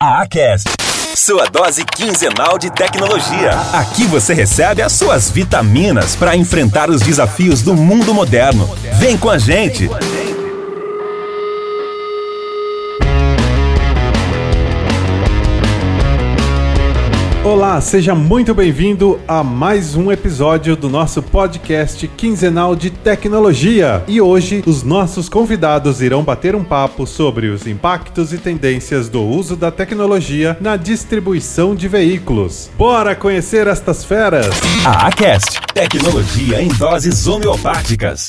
A Acast. Sua dose quinzenal de tecnologia. Aqui você recebe as suas vitaminas para enfrentar os desafios do mundo moderno. Vem com a gente. Olá, seja muito bem-vindo a mais um episódio do nosso podcast quinzenal de tecnologia. E hoje os nossos convidados irão bater um papo sobre os impactos e tendências do uso da tecnologia na distribuição de veículos. Bora conhecer estas feras! A Acast. Tecnologia em doses homeopáticas.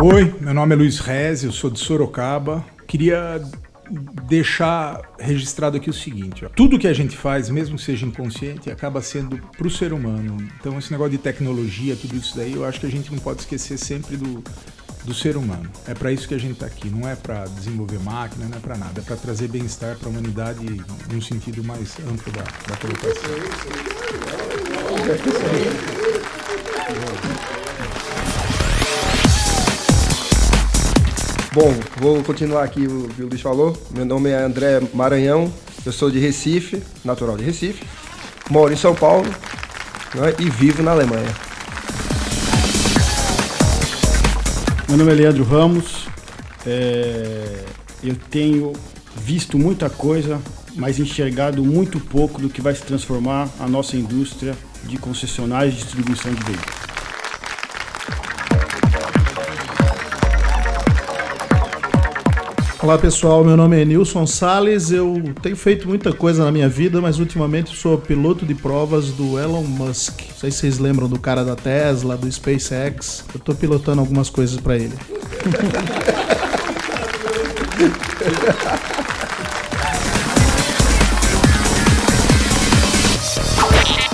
Oi, meu nome é Luiz Rez, eu sou de Sorocaba. Queria deixar registrado aqui o seguinte: ó. tudo que a gente faz, mesmo que seja inconsciente, acaba sendo para o ser humano. Então, esse negócio de tecnologia, tudo isso daí, eu acho que a gente não pode esquecer sempre do, do ser humano. É para isso que a gente está aqui. Não é para desenvolver máquina, não é para nada. É para trazer bem-estar para a humanidade num sentido mais amplo da, da colocação. Bom, vou continuar aqui o que o Luiz falou. Meu nome é André Maranhão, eu sou de Recife, natural de Recife, moro em São Paulo né, e vivo na Alemanha. Meu nome é Leandro Ramos, é, eu tenho visto muita coisa, mas enxergado muito pouco do que vai se transformar a nossa indústria de concessionários de distribuição de veículos. Olá pessoal, meu nome é Nilson Sales. Eu tenho feito muita coisa na minha vida, mas ultimamente sou piloto de provas do Elon Musk. Não sei se vocês lembram do cara da Tesla, do SpaceX. Eu tô pilotando algumas coisas para ele.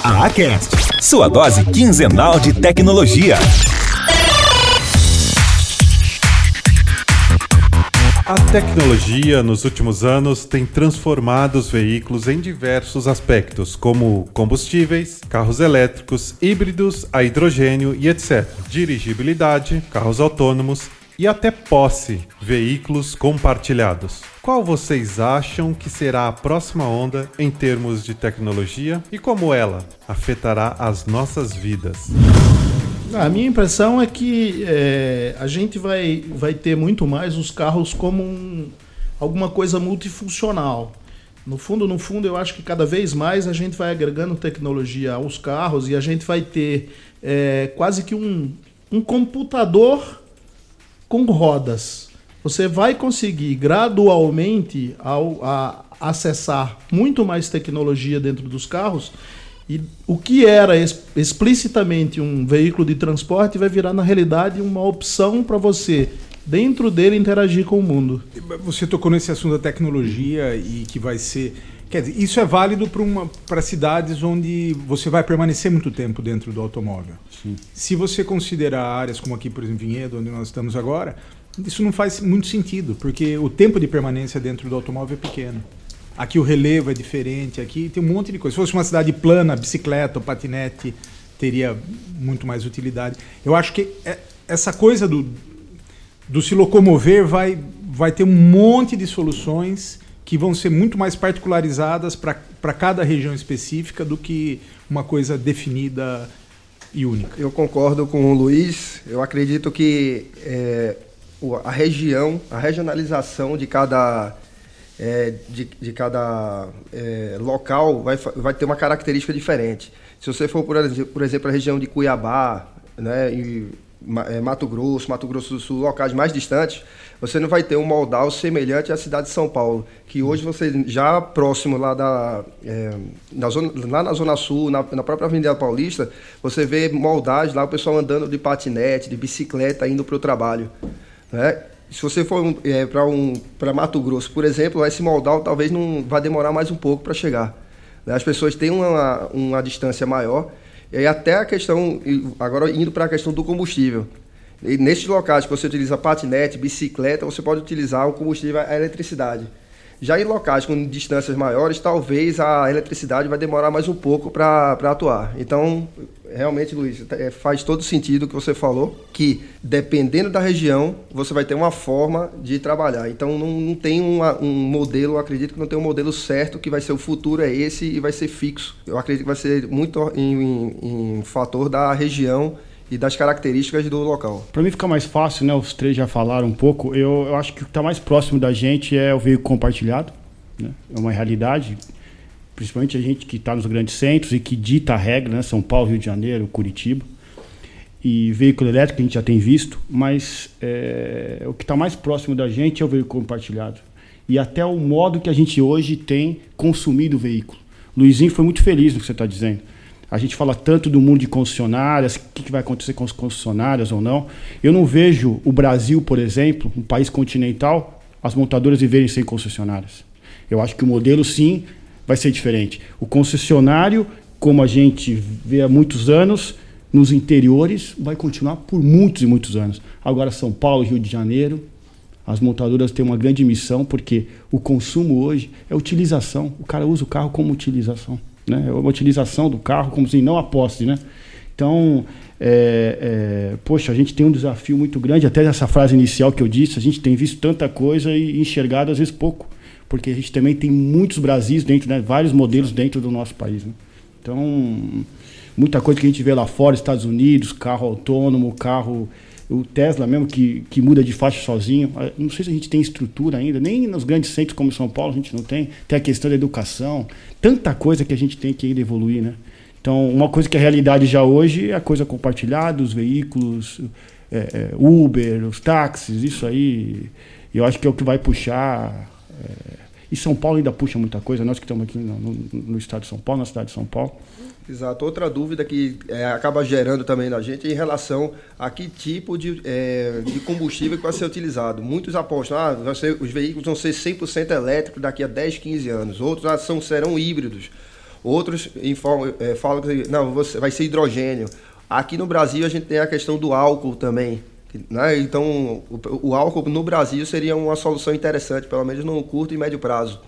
A Acast. Sua dose quinzenal de tecnologia. A tecnologia nos últimos anos tem transformado os veículos em diversos aspectos, como combustíveis, carros elétricos, híbridos, a hidrogênio e etc. Dirigibilidade, carros autônomos e até posse, veículos compartilhados. Qual vocês acham que será a próxima onda em termos de tecnologia e como ela afetará as nossas vidas? A minha impressão é que é, a gente vai, vai ter muito mais os carros como um, alguma coisa multifuncional. No fundo, no fundo, eu acho que cada vez mais a gente vai agregando tecnologia aos carros e a gente vai ter é, quase que um, um computador com rodas. Você vai conseguir gradualmente ao, a, acessar muito mais tecnologia dentro dos carros e o que era explicitamente um veículo de transporte vai virar, na realidade, uma opção para você, dentro dele, interagir com o mundo. Você tocou nesse assunto da tecnologia e que vai ser. Quer dizer, isso é válido para cidades onde você vai permanecer muito tempo dentro do automóvel. Sim. Se você considerar áreas como aqui, por exemplo, Vinhedo, onde nós estamos agora, isso não faz muito sentido, porque o tempo de permanência dentro do automóvel é pequeno. Aqui o relevo é diferente, aqui tem um monte de coisa. Se fosse uma cidade plana, bicicleta patinete teria muito mais utilidade. Eu acho que é, essa coisa do, do se locomover vai, vai ter um monte de soluções que vão ser muito mais particularizadas para cada região específica do que uma coisa definida e única. Eu concordo com o Luiz. Eu acredito que é, a região, a regionalização de cada é, de, de cada é, local vai, vai ter uma característica diferente. Se você for, por exemplo, por exemplo a região de Cuiabá, né, e é, Mato Grosso, Mato Grosso do Sul, locais mais distantes, você não vai ter um modal semelhante à cidade de São Paulo, que hoje você já próximo lá da é, na zona, lá na zona sul, na, na, própria Avenida Paulista, você vê moldagem lá o pessoal andando de patinete, de bicicleta indo para o trabalho, né? Se você for é, para um, Mato Grosso, por exemplo, esse modal talvez não vá demorar mais um pouco para chegar. Né? As pessoas têm uma, uma distância maior. E até a questão, agora indo para a questão do combustível. E nesses locais que você utiliza patinete, bicicleta, você pode utilizar o combustível a eletricidade. Já em locais com distâncias maiores, talvez a eletricidade vai demorar mais um pouco para atuar. Então, realmente, Luiz, é, faz todo sentido o que você falou, que dependendo da região, você vai ter uma forma de trabalhar. Então, não, não tem uma, um modelo, acredito que não tem um modelo certo que vai ser o futuro é esse e vai ser fixo. Eu acredito que vai ser muito em, em, em fator da região e das características do local. Para mim ficar mais fácil, né? Os três já falaram um pouco. Eu, eu acho que o que está mais próximo da gente é o veículo compartilhado. Né? É uma realidade, principalmente a gente que está nos grandes centros e que dita a regra, né? São Paulo, Rio de Janeiro, Curitiba. E veículo elétrico a gente já tem visto, mas é, o que está mais próximo da gente é o veículo compartilhado. E até o modo que a gente hoje tem consumido o veículo. Luizinho foi muito feliz no que você está dizendo a gente fala tanto do mundo de concessionárias, o que, que vai acontecer com as concessionárias ou não. Eu não vejo o Brasil, por exemplo, um país continental, as montadoras viverem sem concessionárias. Eu acho que o modelo, sim, vai ser diferente. O concessionário, como a gente vê há muitos anos, nos interiores, vai continuar por muitos e muitos anos. Agora, São Paulo, Rio de Janeiro, as montadoras têm uma grande missão, porque o consumo hoje é utilização. O cara usa o carro como utilização né? É uma utilização do carro como se não a posse, né? Então, é, é, poxa, a gente tem um desafio muito grande, até essa frase inicial que eu disse, a gente tem visto tanta coisa e enxergado às vezes pouco, porque a gente também tem muitos Brasis dentro, né? vários modelos dentro do nosso país. Né? Então, muita coisa que a gente vê lá fora, Estados Unidos, carro autônomo, carro o Tesla mesmo que, que muda de faixa sozinho. Ah, não sei se a gente tem estrutura ainda, nem nos grandes centros como São Paulo a gente não tem. Tem a questão da educação, tanta coisa que a gente tem que ainda evoluir, né? Então, uma coisa que é realidade já hoje é a coisa compartilhada, os veículos, é, é, Uber, os táxis, isso aí, eu acho que é o que vai puxar. É, e São Paulo ainda puxa muita coisa, nós que estamos aqui no, no, no estado de São Paulo, na cidade de São Paulo. Exato. Outra dúvida que é, acaba gerando também na gente é em relação a que tipo de, é, de combustível que vai ser utilizado. Muitos apostam, ah, ser, os veículos vão ser 100% elétricos daqui a 10, 15 anos. Outros ah, são, serão híbridos. Outros informam, é, falam que não, vai ser hidrogênio. Aqui no Brasil a gente tem a questão do álcool também. Né? Então, o, o álcool no Brasil seria uma solução interessante, pelo menos no curto e médio prazo.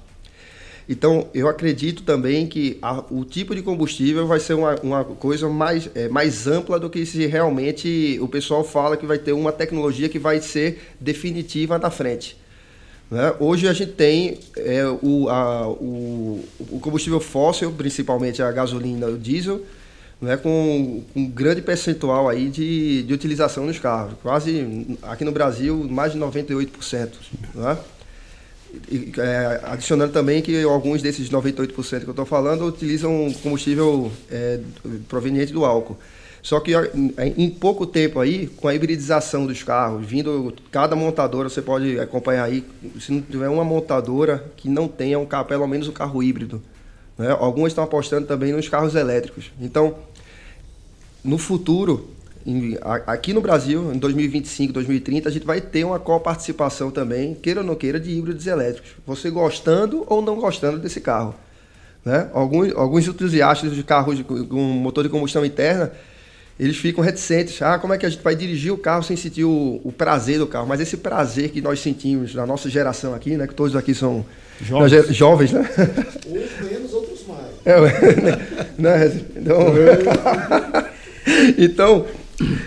Então, eu acredito também que a, o tipo de combustível vai ser uma, uma coisa mais, é, mais ampla do que se realmente o pessoal fala que vai ter uma tecnologia que vai ser definitiva na frente. Né? Hoje a gente tem é, o, a, o, o, combustível fóssil, principalmente a gasolina e o diesel, né, com um grande percentual aí de, de utilização nos carros. Quase, aqui no Brasil, mais de 98%. Né? É, adicionando também que alguns desses 98% que eu estou falando utilizam combustível é, proveniente do álcool. Só que em pouco tempo aí, com a hibridização dos carros, vindo cada montadora, você pode acompanhar aí, se não tiver uma montadora que não tenha um carro, pelo menos um carro híbrido. Né? Algumas estão apostando também nos carros elétricos. Então, no futuro, em, aqui no Brasil, em 2025, 2030, a gente vai ter uma coparticipação também, queira ou não queira, de híbridos elétricos. Você gostando ou não gostando desse carro. Né? Alguns, alguns entusiastas de carros com motor de combustão interna, eles ficam reticentes. Ah, como é que a gente vai dirigir o carro sem sentir o, o prazer do carro? Mas esse prazer que nós sentimos na nossa geração aqui, né? Que todos aqui são jovens, jovens né? Uns menos, outros mais. É, né? Então, então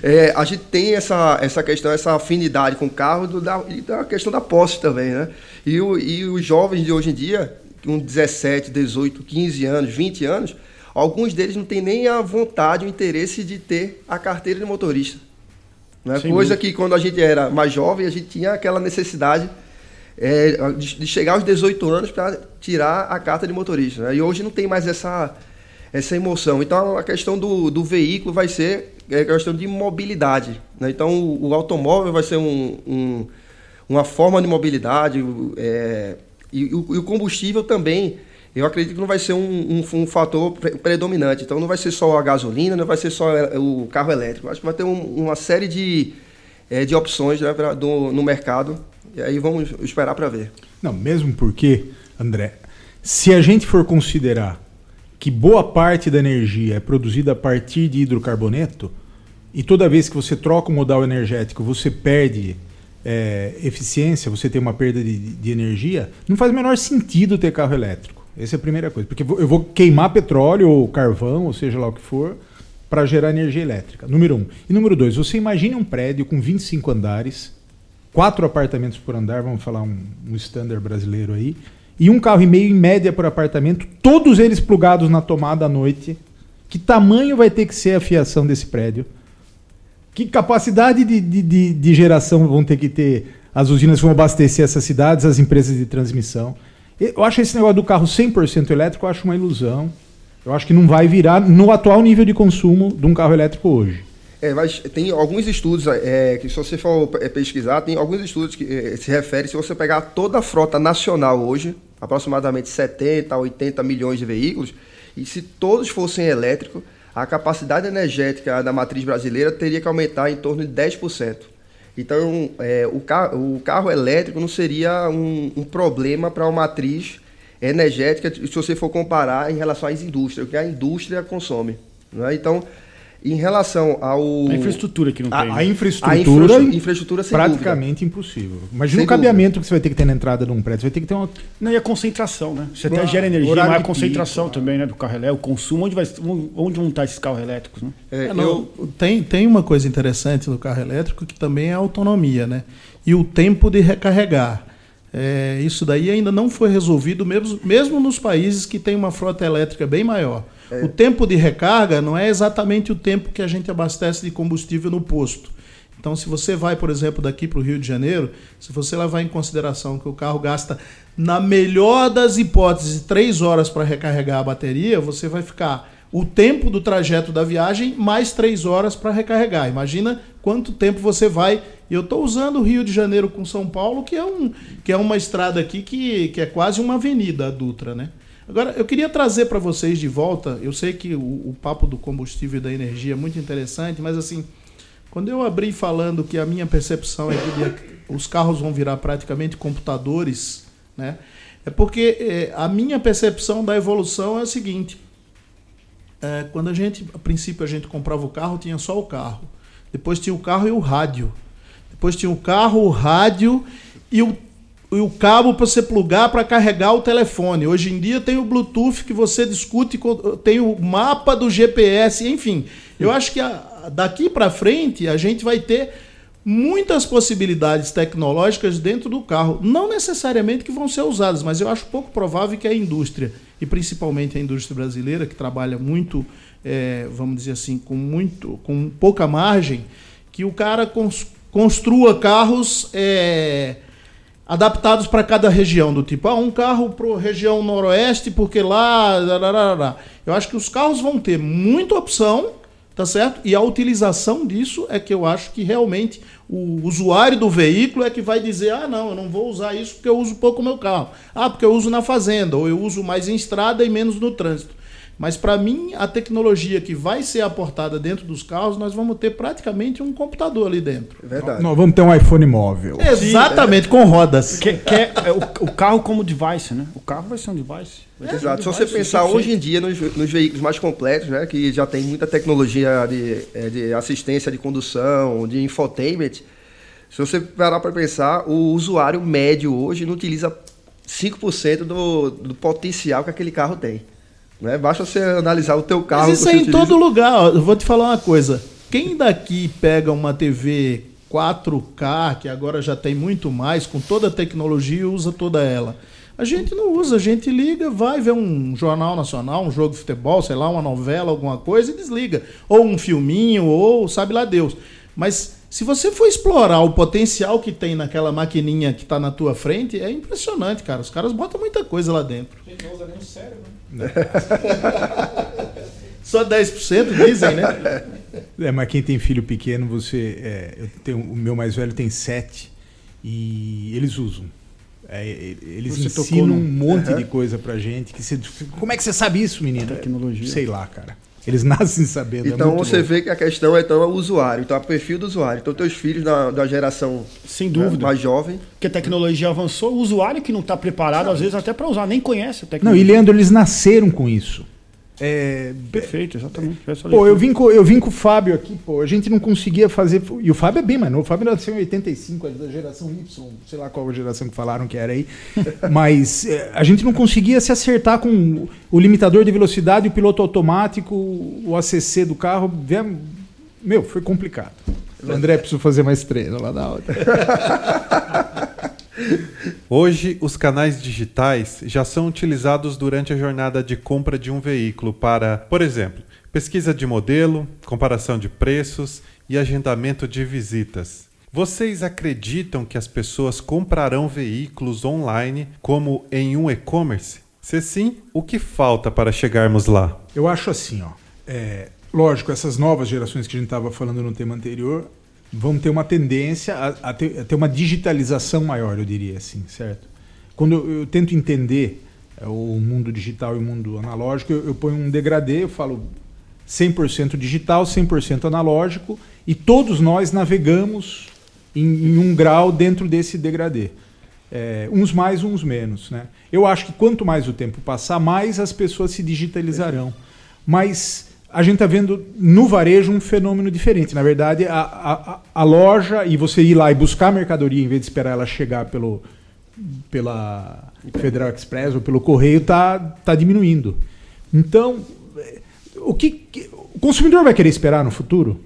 é, a gente tem essa, essa questão, essa afinidade com o carro do, da, e da questão da posse também, né? E, o, e os jovens de hoje em dia, com 17, 18, 15 anos, 20 anos, alguns deles não têm nem a vontade, o interesse de ter a carteira de motorista. Né? Coisa que quando a gente era mais jovem, a gente tinha aquela necessidade é, de, de, chegar aos 18 anos para tirar a carta de motorista. Né? E hoje não tem mais essa, essa emoção. Então a questão do, do veículo vai ser é questão de mobilidade. Né? Então, o, o, automóvel vai ser um, um, uma forma de mobilidade é, e, e, o, combustível também. Eu acredito que não vai ser um, um, um, fator predominante. Então, não vai ser só a gasolina, não vai ser só é, o carro elétrico. Acho que vai ter uma série de, é, de opções né, pra, do, no mercado. E aí vamos esperar para ver. Não, mesmo porque, André, se a gente for considerar que boa parte da energia é produzida a partir de hidrocarboneto, e toda vez que você troca o modal energético, você perde é, eficiência, você tem uma perda de, de energia, não faz o menor sentido ter carro elétrico. Essa é a primeira coisa. Porque eu vou queimar petróleo ou carvão, ou seja lá o que for, para gerar energia elétrica. Número um. E número dois, você imagine um prédio com 25 andares, quatro apartamentos por andar, vamos falar um, um standard brasileiro aí, e um carro e meio em média por apartamento, todos eles plugados na tomada à noite. Que tamanho vai ter que ser a fiação desse prédio? Que capacidade de, de, de, geração vão ter que ter as usinas que vão abastecer essas cidades, as empresas de transmissão? Eu acho esse negócio do carro 100% elétrico, eu acho uma ilusão. Eu acho que não vai virar no atual nível de consumo de um carro elétrico hoje. É, mas tem alguns estudos é, que, se você for é, pesquisar, tem alguns estudos que é, se referem, se você pegar toda a frota nacional hoje, aproximadamente 70 a 80 milhões de veículos, e se todos fossem elétricos, a capacidade energética da matriz brasileira teria que aumentar em torno de 10%. Então, é, o, carro, o, carro, elétrico não seria um, um problema para uma matriz energética, se você for comparar em relação às indústrias, o que a indústria consome. Né? Então, em relação ao. A infraestrutura que não tem. A, a infraestrutura, a infra infraestrutura praticamente dúvida. impossível. Imagina sem o cabeamento dúvida. que você vai ter que ter na entrada de um prédio. Você vai ter que ter uma. Não, e a concentração, né? Você até gera energia, mas a concentração pico, também, né? Do carro elétrico, o consumo, onde, vai, onde vão estar esses carros elétricos, né? É, é, não, eu... tem, tem uma coisa interessante do carro elétrico que também é a autonomia, né? E o tempo de recarregar. É, isso daí ainda não foi resolvido, mesmo, mesmo nos países que têm uma frota elétrica bem maior. É. O tempo de recarga não é exatamente o tempo que a gente abastece de combustível no posto. Então, se você vai, por exemplo, daqui para o Rio de Janeiro, se você levar em consideração que o carro gasta, na melhor das hipóteses, três horas para recarregar a bateria, você vai ficar o tempo do trajeto da viagem mais três horas para recarregar. Imagina quanto tempo você vai. Eu estou usando o Rio de Janeiro com São Paulo, que é, um, que é uma estrada aqui que, que é quase uma avenida, a Dutra, né? Agora, eu queria trazer para vocês de volta, eu sei que o, o, papo do combustível e da energia é muito interessante, mas assim, quando eu abri falando que a minha percepção é que os carros vão virar praticamente computadores, né? É porque é, a minha percepção da evolução é a seguinte: é, quando a gente, a princípio, a gente comprava o carro, tinha só o carro. Depois tinha o carro e o rádio. Depois tinha o carro, o rádio e o o cabo para você plugar para carregar o telefone. Hoje em dia tem o Bluetooth que você discute, tem o mapa do GPS, enfim. Eu acho que a, daqui para frente a gente vai ter muitas possibilidades tecnológicas dentro do carro, não necessariamente que vão ser usadas, mas eu acho pouco provável que a indústria, e principalmente a indústria brasileira, que trabalha muito, é, vamos dizer assim, com muito, com pouca margem, que o cara construa carros é, adaptados para cada região, do tipo, ah, um carro para a região noroeste, porque lá. Eu acho que os carros vão ter muita opção, tá certo? E a utilização disso é que eu acho que realmente o usuário do veículo é que vai dizer: ah, não, eu não vou usar isso porque eu uso pouco meu carro. Ah, porque eu uso na fazenda, ou eu uso mais em estrada e menos no trânsito. Mas para mim, a tecnologia que vai ser aportada dentro dos carros, nós vamos ter praticamente um computador ali dentro. É verdade. Nós vamos ter um iPhone móvel. Exatamente, com rodas. Que, que é, é o, o, carro como device, né? O carro vai ser um device. É, Exato. Um Se você pensar hoje em dia nos, nos, veículos mais completos, né, que já tem muita tecnologia de, é, de assistência de condução, de infotainment, se você parar para pensar, o usuário médio hoje não utiliza 5% do, do potencial que aquele carro tem. Né? Basta você analisar o teu carro. Mas isso é em utiliza. todo lugar. Eu vou te falar uma coisa. Quem daqui pega uma TV 4K, que agora já tem muito mais, com toda a tecnologia e usa toda ela? A gente não usa, a gente liga, vai ver um jornal nacional, um jogo de futebol, sei lá, uma novela, alguma coisa e desliga. Ou um filminho, ou sabe lá Deus. Mas se você for explorar o potencial que tem naquela maquininha que está na tua frente, é impressionante, cara. Os caras botam muita coisa lá dentro. A gente não usa nem o cérebro. Né? Só 10% dizem, né? É, mas quem tem filho pequeno, você. É, eu tenho, o meu mais velho tem 7 e eles usam. É, eles você ensinam no... um monte uhum. de coisa pra gente. Que você, como é que você sabe isso, menino? Tecnologia. Sei lá, cara. Eles nascem sabendo. É então é você vê que a questão é, então, é o usuário, então é o perfil do usuário. Então teus filhos da, da geração Sem dúvida. Né, mais jovem. Que a tecnologia avançou, o usuário que não está preparado, Sabe. às vezes, até para usar, nem conhece a tecnologia. Não, e Leandro, eles nasceram com isso. É, Perfeito, exatamente. Pô, eu vim, com, eu vim com o Fábio aqui, pô, a gente não conseguia fazer. E o Fábio é bem mais novo, o Fábio nasceu em 85, é da geração Y, sei lá qual geração que falaram que era aí. Mas é, a gente não conseguia se acertar com o limitador de velocidade, o piloto automático, o ACC do carro. Meu, foi complicado. O André precisou fazer mais treino lá na outra. Hoje, os canais digitais já são utilizados durante a jornada de compra de um veículo para, por exemplo, pesquisa de modelo, comparação de preços e agendamento de visitas. Vocês acreditam que as pessoas comprarão veículos online como em um e-commerce? Se sim, o que falta para chegarmos lá? Eu acho assim, ó. É, lógico, essas novas gerações que a gente estava falando no tema anterior, vão ter uma tendência a, a, ter, a, ter, uma digitalização maior, eu diria assim, certo? Quando eu, eu tento entender é, o mundo digital e o mundo analógico, eu, eu ponho um degradê, eu falo 100% digital, 100% analógico, e todos nós navegamos em, em um grau dentro desse degradê. É, uns mais, uns menos. Né? Eu acho que quanto mais o tempo passar, mais as pessoas se digitalizarão. Mas a gente está vendo no varejo um fenômeno diferente. Na verdade, a, a, a, loja e você ir lá e buscar a mercadoria em vez de esperar ela chegar pelo, pela Federal Express ou pelo correio está tá diminuindo. Então, o que, o consumidor vai querer esperar no futuro?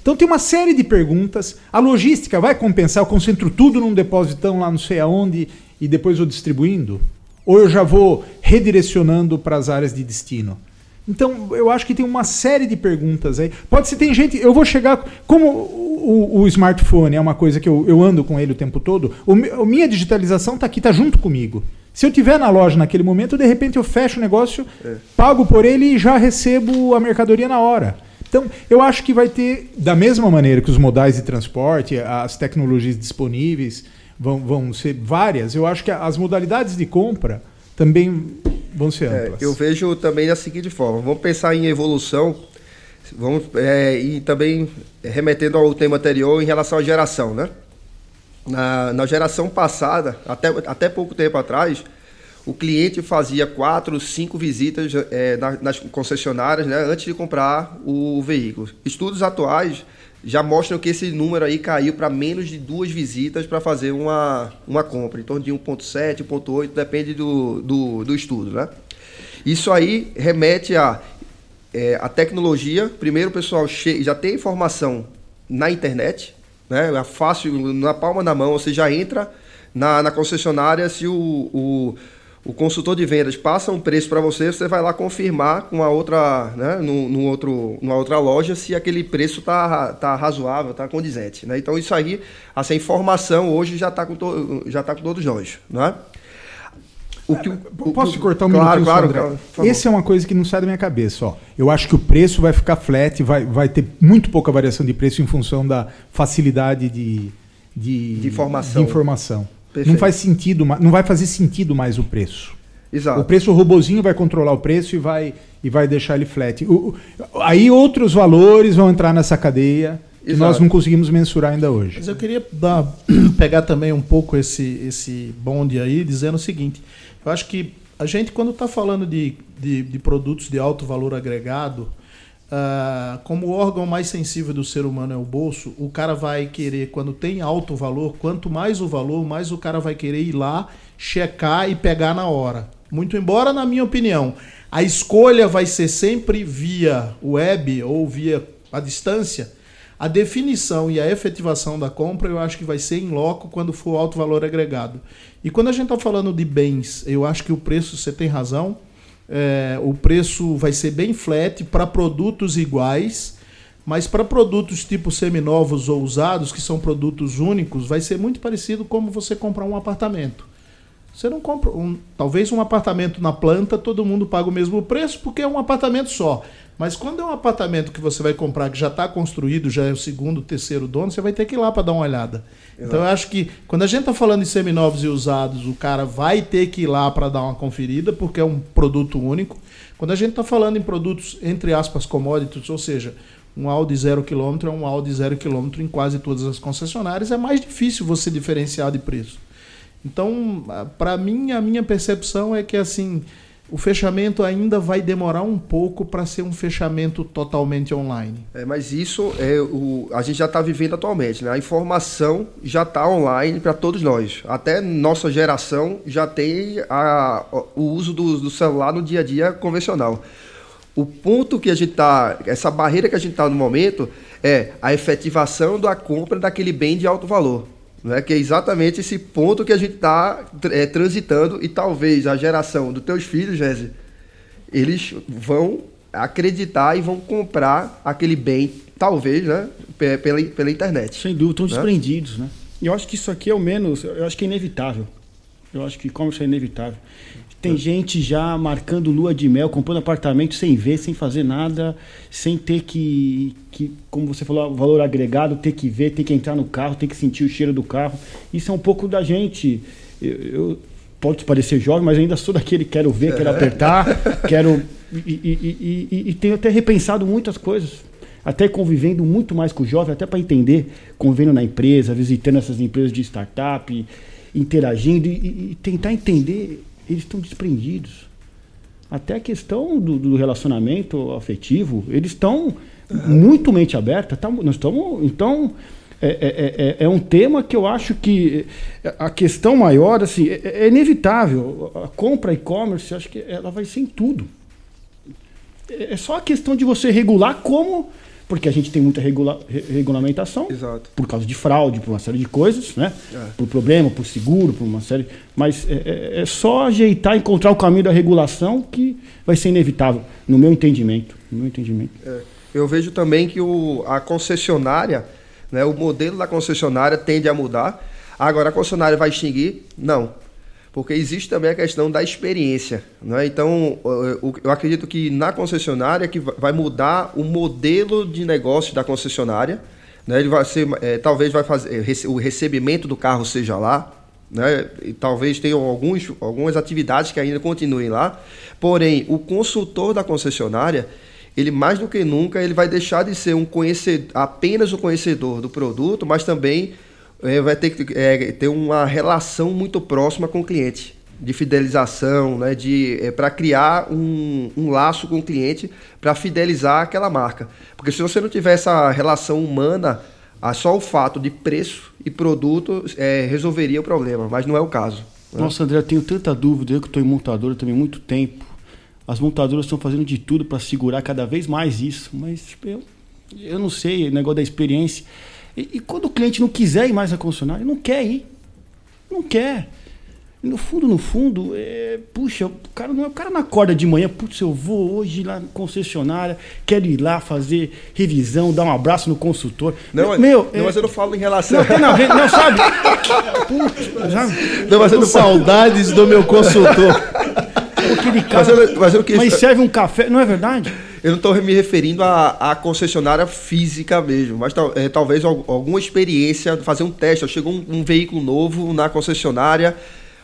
Então tem uma série de perguntas. A logística vai compensar? Eu concentro tudo num depositão lá não sei aonde e depois vou distribuindo? Ou eu já vou redirecionando para as áreas de destino? Então, eu acho que tem uma série de perguntas aí. Pode ser, tem gente. Eu vou chegar. Como o, o, smartphone é uma coisa que eu, eu, ando com ele o tempo todo, o, minha digitalização está aqui, está junto comigo. Se eu tiver na loja naquele momento, de repente eu fecho o negócio, é. pago por ele e já recebo a mercadoria na hora. Então, eu acho que vai ter, da mesma maneira que os modais de transporte, as tecnologias disponíveis vão, vão ser várias, eu acho que as modalidades de compra também vão ser amplas. É, eu vejo também da seguinte forma: vamos pensar em evolução, vamos é, e também remetendo ao tema anterior em relação à geração, né? Na, na geração passada, até, até pouco tempo atrás, o cliente fazia quatro, cinco visitas é, nas concessionárias né, antes de comprar o veículo. Estudos atuais já mostram que esse número aí caiu para menos de duas visitas para fazer uma, uma compra, em torno de 1.7, 1.8, depende do, do, do, estudo, né? Isso aí remete a é, a tecnologia. Primeiro, o pessoal já tem informação na internet, né? É fácil, na palma da mão, você já entra na, na concessionária se o, o o consultor de vendas passa um preço para você, você vai lá confirmar com a outra, né, no, outro, numa outra loja se aquele preço está tá razoável, está condizente. Né? Então isso aí, essa informação hoje já está com, to, já tá com todos nós. Né? O que, o, Posso o, cortar um claro, minutinho, claro, claro Esse é uma coisa que não sai da minha cabeça. Ó. Eu acho que o preço vai ficar flat, vai, vai ter muito pouca variação de preço em função da facilidade de, de, de informação. De informação. Perfeito. Não faz sentido, não vai fazer sentido mais o preço. Exato. O preço o robozinho vai controlar o preço e vai e vai deixar ele flat. O, aí outros valores vão entrar nessa cadeia que nós não conseguimos mensurar ainda hoje. Mas eu queria dar, pegar também um pouco esse, esse bonde aí, dizendo o seguinte: eu acho que a gente, quando está falando de, de, de, produtos de alto valor agregado, Uh, como o órgão mais sensível do ser humano é o bolso, o cara vai querer, quando tem alto valor, quanto mais o valor, mais o cara vai querer ir lá, checar e pegar na hora. Muito embora, na minha opinião, a escolha vai ser sempre via web ou via a distância, a definição e a efetivação da compra eu acho que vai ser em loco quando for alto valor agregado. E quando a gente está falando de bens, eu acho que o preço, você tem razão, é, o preço vai ser bem flat para produtos iguais, mas para produtos tipo seminovos ou usados, que são produtos únicos, vai ser muito parecido como você comprar um apartamento. Você não compra um, talvez um apartamento na planta, todo mundo paga o mesmo preço porque é um apartamento só. Mas quando é um apartamento que você vai comprar que já está construído, já é o segundo, terceiro dono, você vai ter que ir lá para dar uma olhada. Exato. Então eu acho que quando a gente está falando em seminovos e usados, o cara vai ter que ir lá para dar uma conferida, porque é um produto único. Quando a gente está falando em produtos, entre aspas, commodities, ou seja, um Audi zero quilômetro é um Audi zero quilômetro em quase todas as concessionárias, é mais difícil você diferenciar de preço. Então, para mim, a minha percepção é que assim o fechamento ainda vai demorar um pouco para ser um fechamento totalmente online. É, mas isso é o, a gente já está vivendo atualmente. Né? A informação já está online para todos nós. Até nossa geração já tem a, o uso do, do, celular no dia a dia convencional. O ponto que a gente está, essa barreira que a gente está no momento, é a efetivação da compra daquele bem de alto valor. Né? Que é exatamente esse ponto que a gente está é, transitando e talvez a geração dos teus filhos, Jesse, eles vão acreditar e vão comprar aquele bem, talvez, né? Pela, pela internet. Sem dúvida, estão né? desprendidos, né? E eu acho que isso aqui é o menos, eu acho que é inevitável. Eu acho que e-commerce é inevitável. Tem gente já marcando lua de mel, comprando apartamento sem ver, sem fazer nada, sem ter que, que, como você falou, valor agregado, ter que ver, ter que entrar no carro, ter que sentir o cheiro do carro. Isso é um pouco da gente. Eu, eu pode parecer jovem, mas ainda sou daquele quero ver, quero apertar, quero. E, e, e, e, tenho até repensado muitas coisas. Até convivendo muito mais com o jovem, até para entender, convivendo na empresa, visitando essas empresas de startup, interagindo e tentar entender eles estão desprendidos. Até a questão do, do relacionamento afetivo, eles estão muito mente aberta. Tá, nós estamos, então, é, é, é, é, um tema que eu acho que a questão maior, assim, é, é inevitável. A compra e-commerce, acho que ela vai ser em tudo. É só a questão de você regular como porque a gente tem muita regula regulamentação Exato. por causa de fraude, por uma série de coisas, né? É. Por problema, por seguro, por uma série. Mas é, é, é, só ajeitar, encontrar o caminho da regulação que vai ser inevitável, no meu entendimento. No meu entendimento. É. Eu vejo também que o, a concessionária, né, o modelo da concessionária tende a mudar. Agora, a concessionária vai extinguir? Não porque existe também a questão da experiência. Né? Então, eu acredito que na concessionária que vai mudar o modelo de negócio da concessionária. Né? Ele vai ser, é, talvez vai fazer o recebimento do carro seja lá, né? E talvez tenham alguns, algumas atividades que ainda continuem lá. Porém, o consultor da concessionária, ele mais do que nunca, ele vai deixar de ser um apenas o conhecedor do produto, mas também é, vai ter que é, ter uma relação muito próxima com o cliente, de fidelização, né, de é, para criar um, um laço com o cliente para fidelizar aquela marca. Porque se você não tiver essa relação humana, só o fato de preço e produto é, resolveria o problema, mas não é o caso. Né? Nossa, André, eu tenho tanta dúvida, eu que estou em montadora também há muito tempo. As montadoras estão fazendo de tudo para segurar cada vez mais isso, mas tipo, eu, eu não sei, o negócio da experiência. E, e, quando o cliente não quiser ir mais na concessionária, não quer ir. Não quer. E no fundo, no fundo, é, puxa, o cara, não, o cara não acorda de manhã, putz, eu vou hoje lá na concessionária, quero ir lá fazer revisão, dar um abraço no consultor. Não, meu, não, é, mas eu não falo em relação. Não, tem na ver, não, sabe? Putz, já. Não, mas eu não saudades do meu consultor. Aquele cara, mas, eu, mas, eu, mas serve um café, não é verdade? Eu não estou me referindo à, concessionária física mesmo, mas é, talvez alguma experiência, fazer um teste. Chegou um, um veículo novo na concessionária,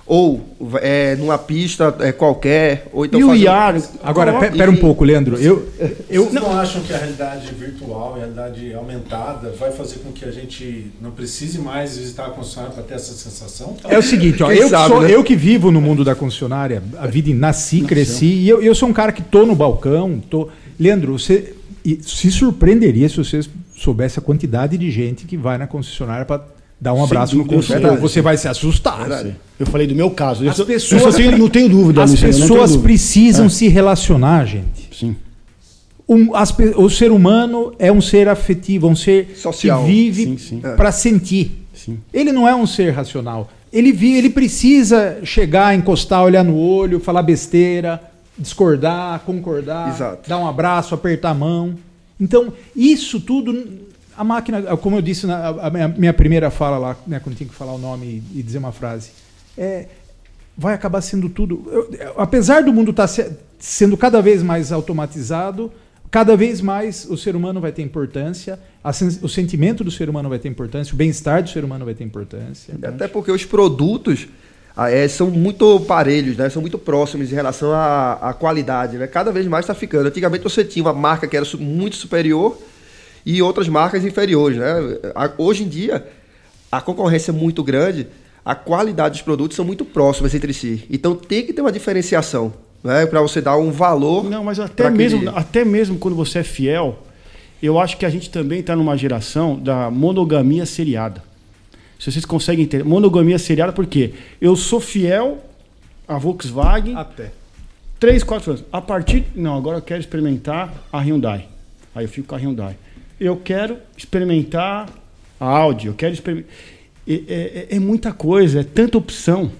ou é, numa pista é, qualquer, ou então e o IAR? Agora, pera um pouco, Leandro. Eu, eu Vocês não... não acham que a realidade virtual, a realidade aumentada, vai fazer com que a gente não precise mais visitar a concessionária para ter essa sensação? É o seguinte, ó, eu, sabe, sou, né? eu que vivo no mundo da concessionária, a vida nasci, cresci, e eu, eu sou um cara que tô no balcão, tô Leandro, você se surpreenderia se você soubesse a quantidade de gente que vai na concessionária para dar um abraço no consultor. Você vai se assustar. Eu falei do meu caso. As eu, pessoas, eu não tenho dúvida. As pessoas dúvida. precisam é. se relacionar, gente. Sim. Um, as, o ser humano é um ser afetivo, um ser Social. que vive para sentir. Sim. Ele não é um ser racional. Ele, vi, ele precisa chegar, encostar, olhar no olho, falar besteira, discordar, concordar, Exato. dar um abraço, apertar a mão. Então, isso tudo, a máquina, como eu disse na a minha, primeira fala lá, né, quando tinha que falar o nome e dizer uma frase, é, vai acabar sendo tudo. Eu, apesar do mundo estar tá se, sendo cada vez mais automatizado, cada vez mais o ser humano vai ter importância, a, o sentimento do ser humano vai ter importância, o bem-estar do ser humano vai ter importância. Até porque os produtos é, são muito parelhos, né? são muito próximos em relação à, à qualidade. Né? Cada vez mais está ficando. Antigamente você tinha uma marca que era muito superior e outras marcas inferiores. Né? Hoje em dia, a concorrência é muito grande, a qualidade dos produtos são muito próximas entre si. Então tem que ter uma diferenciação. né? Para você dar um valor. Não, mas até mesmo, aquele... até mesmo quando você é fiel, eu acho que a gente também está numa geração da monogamia seriada. Se vocês conseguem entender. Monogamia seriada, porque eu sou fiel à Volkswagen. Até. 3, 4 anos. A partir. Não, agora eu quero experimentar a Hyundai. Aí eu fico com a Hyundai. Eu quero experimentar a Audi. Eu quero experimentar. É, é, é, muita coisa, é tanta opção.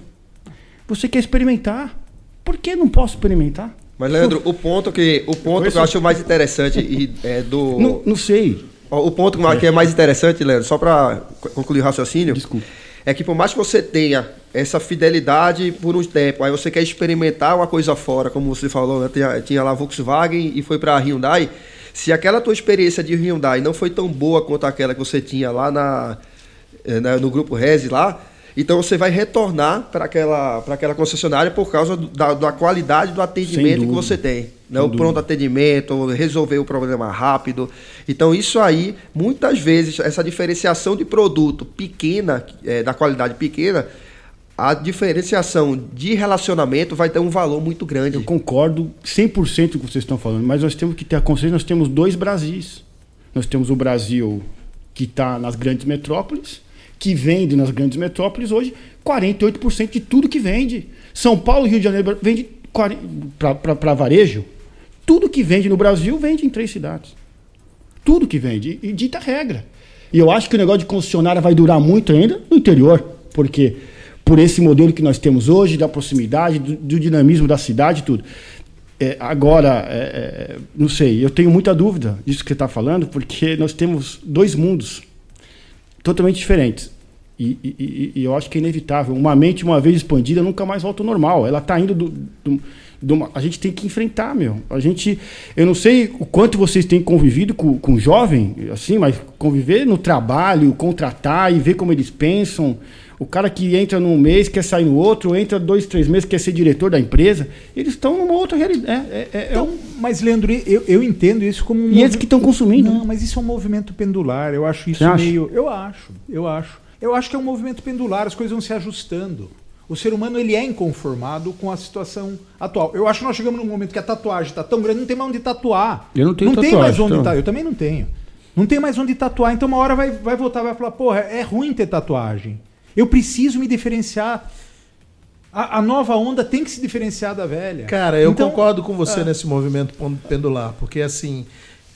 Você quer experimentar. Por que não posso experimentar? Mas, Leandro, o ponto que, o ponto que eu acho mais interessante e, é do. Não, não sei. O ponto que é mais interessante, Leandro, só para concluir o raciocínio. Desculpa. É que por mais que você tenha essa fidelidade por um tempo, aí você quer experimentar uma coisa fora, como você falou, né? tinha, tinha lá Volkswagen e foi para a Hyundai. Se aquela tua experiência de Hyundai não foi tão boa quanto aquela que você tinha lá na, eh, na no grupo Rezi lá, então você vai retornar para aquela, aquela concessionária por causa da, da qualidade do atendimento que você tem. Né? O pronto atendimento, resolver o problema rápido. Então, isso aí, muitas vezes, essa diferenciação de produto pequena, é, da qualidade pequena, a diferenciação de relacionamento vai ter um valor muito grande. Eu concordo 100% com o que vocês estão falando, mas nós temos que ter a consciência, nós temos dois Brasis. Nós temos o Brasil que está nas grandes metrópoles que vende nas grandes metrópoles hoje 48% de tudo que vende. São Paulo Rio de Janeiro vende para varejo. Tudo que vende no Brasil vende em três cidades. Tudo que vende. E dita regra. E eu acho que o negócio de concessionária vai durar muito ainda no interior. Porque por esse modelo que nós temos hoje, da proximidade, do, do dinamismo da cidade tudo. É, agora, é, é, não sei, eu tenho muita dúvida disso que você está falando, porque nós temos dois mundos totalmente diferentes. E, e, e, eu acho que é inevitável. Uma mente, uma vez expandida, nunca mais volta ao normal. Ela está indo do, do, do, A gente tem que enfrentar, meu. A gente. Eu não sei o quanto vocês têm convivido com, com jovem, assim, mas conviver no trabalho, contratar e ver como eles pensam. O cara que entra num mês, quer sair no outro, entra dois, três meses, quer ser diretor da empresa. Eles estão numa outra realidade. É, é, é então, um... Mas, Leandro, eu, eu entendo isso como um. E eles que estão consumindo. Não, mas isso é um movimento pendular. Eu acho isso meio. Eu acho, eu acho. Eu acho que é um movimento pendular, as coisas vão se ajustando. O ser humano ele é inconformado com a situação atual. Eu acho que nós chegamos num momento que a tatuagem está tão grande, não tem mais onde tatuar. Eu não tenho não tatuagem. Não tem mais onde então. tatuar. Eu também não tenho. Não tem mais onde tatuar. Então uma hora vai, vai voltar vai falar, porra, é ruim ter tatuagem. Eu preciso me diferenciar. A, a, nova onda tem que se diferenciar da velha. Cara, eu então, concordo com você é. nesse movimento pendular, porque assim,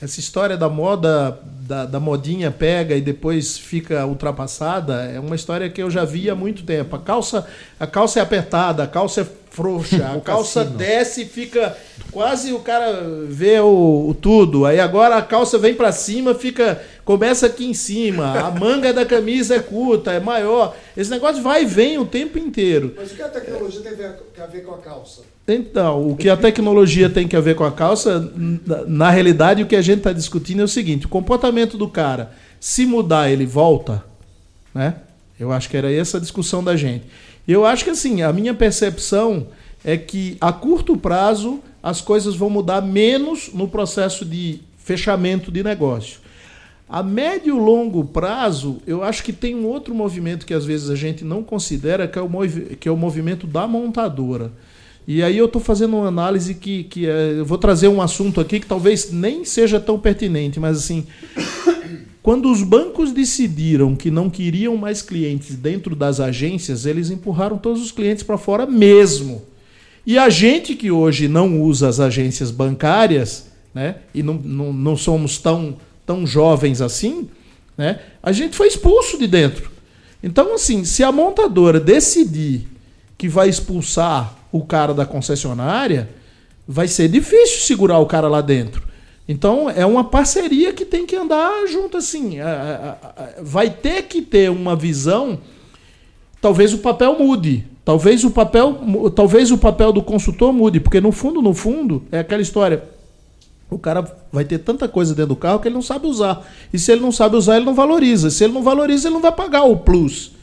essa história da moda, da, da, modinha pega e depois fica ultrapassada, é uma história que eu já vi há muito tempo. A calça, a calça é apertada, a calça é frouxa, a calça desce e fica quase o cara vê o, o, tudo. Aí agora a calça vem para cima, fica começa aqui em cima. A manga da camisa é curta, é maior. Esse negócio vai e vem o tempo inteiro. Mas o que a tecnologia tem a ver com a calça? Então, o que a tecnologia tem que ver com a calça, na realidade, o que a gente está discutindo é o seguinte: o comportamento do cara, se mudar, ele volta, né? Eu acho que era essa a discussão da gente. Eu acho que assim, a minha percepção é que a curto prazo as coisas vão mudar menos no processo de fechamento de negócio. A médio e longo prazo, eu acho que tem um outro movimento que às vezes a gente não considera, que é o, que é o movimento da montadora. E aí eu estou fazendo uma análise que, que é, eu vou trazer um assunto aqui que talvez nem seja tão pertinente, mas assim, quando os bancos decidiram que não queriam mais clientes dentro das agências, eles empurraram todos os clientes para fora mesmo. E a gente que hoje não usa as agências bancárias, né, e não, não, não somos tão, tão jovens assim, né, a gente foi expulso de dentro. Então, assim, se a montadora decidir que vai expulsar o cara da concessionária, vai ser difícil segurar o cara lá dentro. Então é uma parceria que tem que andar junto assim. Vai ter que ter uma visão. Talvez o papel mude. Talvez o papel, talvez o papel do consultor mude, porque no fundo, no fundo, é aquela história. O cara vai ter tanta coisa dentro do carro que ele não sabe usar. E se ele não sabe usar, ele não valoriza. Se ele não valoriza, ele não vai pagar o plus.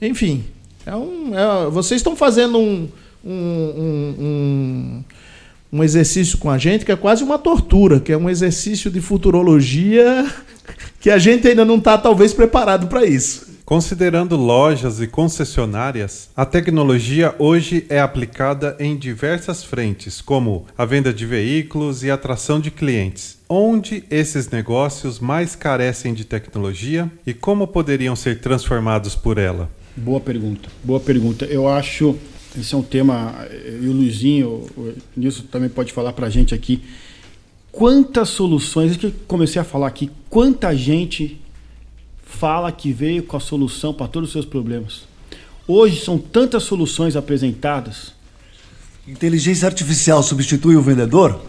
Enfim, é um, é, vocês estão fazendo um, um, um, um, exercício com a gente que é quase uma tortura, que é um exercício de futurologia que a gente ainda não está, talvez, preparado para isso. Considerando lojas e concessionárias, a tecnologia hoje é aplicada em diversas frentes, como a venda de veículos e atração de clientes. Onde esses negócios mais carecem de tecnologia e como poderiam ser transformados por ela? Boa pergunta, boa pergunta. Eu acho esse é um tema, e o Luizinho, o Nilson também pode falar para a gente aqui. Quantas soluções, que comecei a falar aqui, quanta gente fala que veio com a solução para todos os seus problemas. Hoje são tantas soluções apresentadas. Inteligência artificial substitui o vendedor?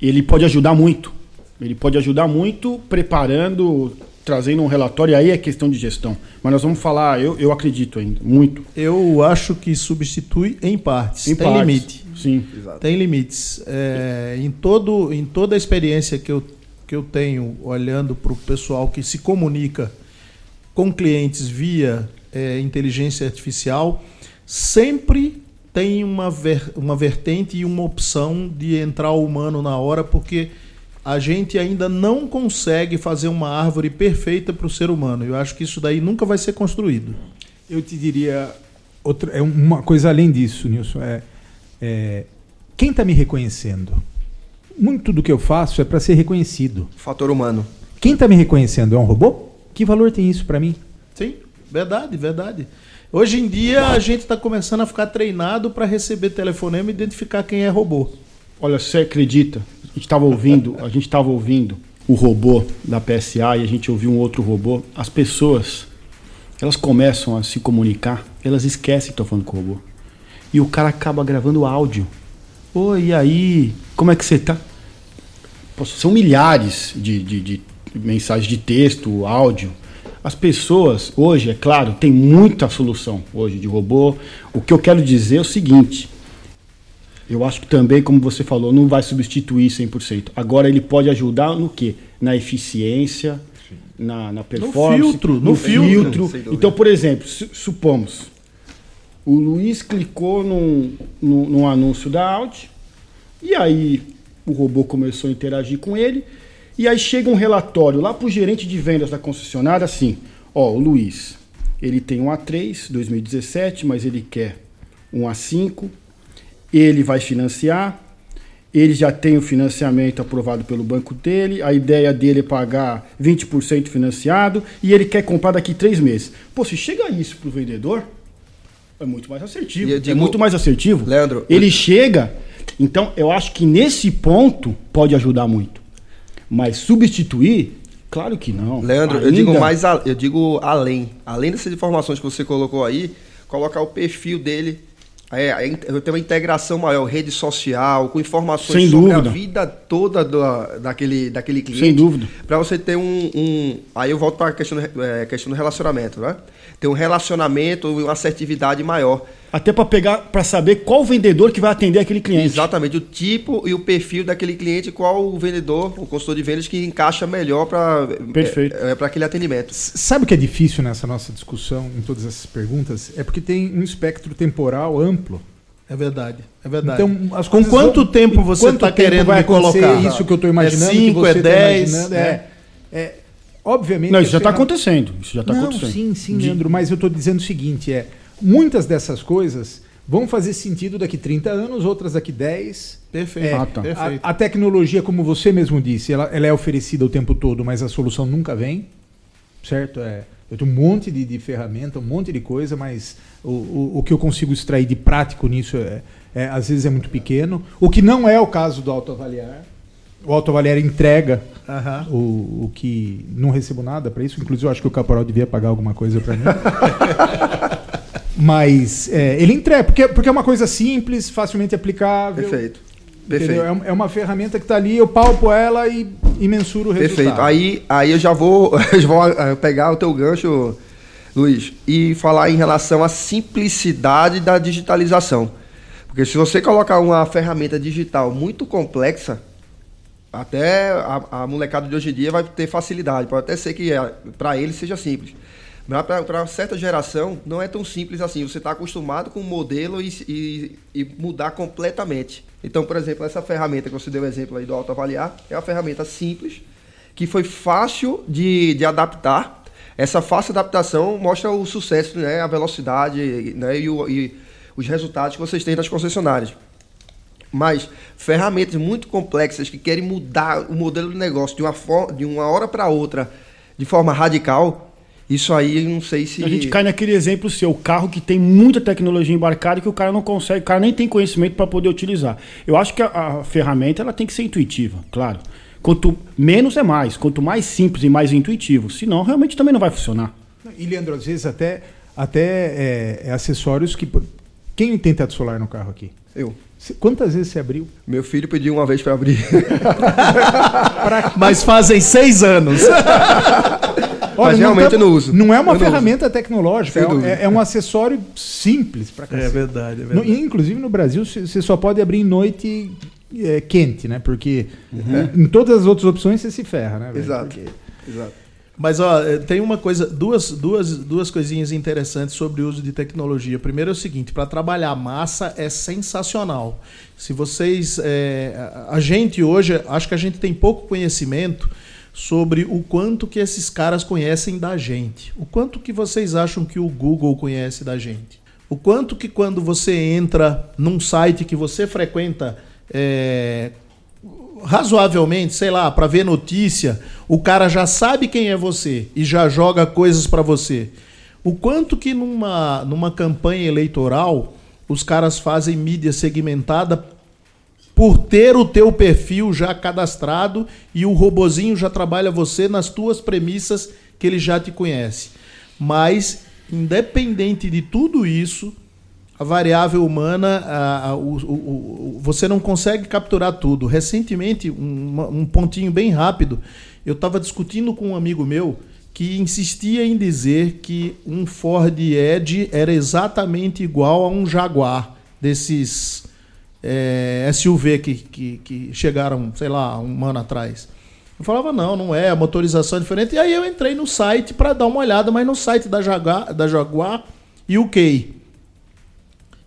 Ele pode ajudar muito. Ele pode ajudar muito preparando trazendo um relatório, aí é questão de gestão. Mas nós vamos falar, eu, eu acredito ainda, muito. Eu acho que substitui em partes. Em Tem partes, limite. Sim. Exato. Tem limites. É, em, todo, em toda a experiência que eu, que eu tenho olhando para o pessoal que se comunica com clientes via é, inteligência artificial, sempre tem uma, ver, uma vertente e uma opção de entrar o humano na hora, porque a gente ainda não consegue fazer uma árvore perfeita para o ser humano. Eu acho que isso daí nunca vai ser construído. Eu te diria outra, é uma coisa além disso, Nilson. É, é quem está me reconhecendo? Muito do que eu faço é para ser reconhecido. Fator humano. Quem está me reconhecendo é um robô? Que valor tem isso para mim? Sim, verdade, verdade. Hoje em dia a gente está começando a ficar treinado para receber telefonema e identificar quem é robô. Olha, você acredita gente estava ouvindo, a gente estava ouvindo o robô da PSA e a gente ouviu um outro robô. As pessoas, elas começam a se comunicar, elas esquecem que estão falando com o robô. E o cara acaba gravando áudio. Oi, e aí? Como é que você tá? São milhares de, de, de mensagens de texto, áudio. As pessoas, hoje, é claro, tem muita solução hoje de robô. O que eu quero dizer é o seguinte: eu acho que também, como você falou, não vai substituir 100%. Agora ele pode ajudar no quê? Na eficiência, na, na performance. No filtro. No, no filtro. filtro. Então, por exemplo, supomos, o Luiz clicou num, num, num anúncio da Audi, e aí o robô começou a interagir com ele, e aí chega um relatório lá para o gerente de vendas da concessionária assim, ó, o Luiz, ele tem um A3 2017, mas ele quer um A5 ele vai financiar, ele já tem o financiamento aprovado pelo banco dele, a ideia dele é pagar 20% financiado e ele quer comprar daqui três meses. Pô, se chega isso para o vendedor, é muito mais assertivo. É digo, é muito mais assertivo. Leandro. Ele eu... chega. Então, eu acho que nesse ponto pode ajudar muito. Mas substituir, claro que não. Leandro, Ainda... eu digo mais, a, eu digo além. Além dessas informações que você colocou aí, colocar o perfil dele é, eu tenho uma integração maior, rede social, com informações Sem sobre dúvida. a vida toda do, daquele, daquele cliente. Sem dúvida. Para você ter um, um, Aí eu volto para a questão, é, questão do relacionamento, né? Ter um relacionamento e uma assertividade maior. Até para pegar, para saber qual vendedor que vai atender aquele cliente. Exatamente, o tipo e o perfil daquele cliente, qual o vendedor, o consultor de vendas que encaixa melhor para é, é, para aquele atendimento. Sabe o que é difícil nessa nossa discussão, em todas essas perguntas? É porque tem um espectro temporal amplo. É verdade, é verdade. Então, as Com quanto vão, tempo você está querendo vai me colocar? Isso que eu estou imaginando. É 5, é 10. Tá é, é, obviamente. Não, isso já está acontecendo. Isso já está acontecendo. Sim, sim, Leandro. Mas eu estou dizendo o seguinte: é Muitas dessas coisas vão fazer sentido daqui 30 anos, outras daqui 10. Perfeito. É, ah, tá. Perfeito. A, a, tecnologia, como você mesmo disse, ela, ela, é oferecida o tempo todo, mas a solução nunca vem. Certo? É, eu tenho um monte de, de ferramenta, um monte de coisa, mas o, o, o, que eu consigo extrair de prático nisso é, é, às vezes é muito pequeno. O que não é o caso do autoavaliar. O autoavaliar entrega o, o que não recebo nada para isso. Inclusive, eu acho que o caporal devia pagar alguma coisa para mim. Mas é, ele entrega, porque, porque é uma coisa simples, facilmente aplicável. Perfeito. Perfeito. É, é uma ferramenta que está ali, eu palpo ela e, e mensuro o resultado. Perfeito. Aí, aí eu já vou, eu vou eh, pegar o teu gancho, Luiz, e falar em relação à simplicidade da digitalização. Porque se você colocar uma ferramenta digital muito complexa, até a, a molecada de hoje em dia vai ter facilidade. Pode até ser que eh, para ele seja simples. Para certa geração não é tão simples assim. Você está acostumado com um modelo e, e, e, mudar completamente. Então, por exemplo, essa ferramenta que você deu o exemplo aí do autoavaliar é uma ferramenta simples, que foi fácil de, de adaptar. essa fácil adaptação mostra o sucesso, né, a velocidade né, e, o, e os resultados que vocês têm nas concessionárias. Mas ferramentas muito complexas que querem mudar o modelo de negócio de uma, de uma hora para outra de forma radical, isso aí não sei se. A gente cai naquele exemplo seu, o carro que tem muita tecnologia embarcada que o cara não consegue, o cara nem tem conhecimento para poder utilizar. Eu acho que a, a, ferramenta ela tem que ser intuitiva, claro. Quanto menos é mais, quanto mais simples e mais intuitivo, senão realmente também não vai funcionar. E Leandro, às vezes até, até é, é acessórios que. Quem tem teto solar no carro aqui? Eu. Quantas vezes você abriu? Meu filho pediu uma vez para abrir. Mas fazem seis anos. Olha, Mas realmente eu não uso. Não é uma eu ferramenta tecnológica, é, é, um acessório simples para É verdade, é verdade. No, inclusive no Brasil você só pode abrir em noite é, quente, né? Porque uhum. em todas as outras opções você se ferra, né? Exato. Porque... Exato. Mas ó, é, tem uma coisa, duas, duas, duas coisinhas interessantes sobre o uso de tecnologia. Primeiro é o seguinte, para trabalhar massa é sensacional. Se vocês, é, a gente hoje, acho que a gente tem pouco conhecimento sobre o quanto que esses caras conhecem da gente. O quanto que vocês acham que o Google conhece da gente? O quanto que quando você entra num site que você frequenta é, razoavelmente, sei lá, para ver notícia, o cara já sabe quem é você e já joga coisas para você. O quanto que numa, numa campanha eleitoral os caras fazem mídia segmentada por ter o teu perfil já cadastrado e o robozinho já trabalha você nas tuas premissas que ele já te conhece. Mas independente de tudo isso, a variável humana, a, a, o, o, você não consegue capturar tudo. Recentemente, um, um pontinho bem rápido, eu estava discutindo com um amigo meu que insistia em dizer que um Ford Edge era exatamente igual a um Jaguar desses é, SUV que, que, que chegaram, sei lá, um ano atrás. Eu falava, não, não é, a motorização é diferente. E aí eu entrei no site para dar uma olhada, mas no site da Jaguar, da Jaguar UK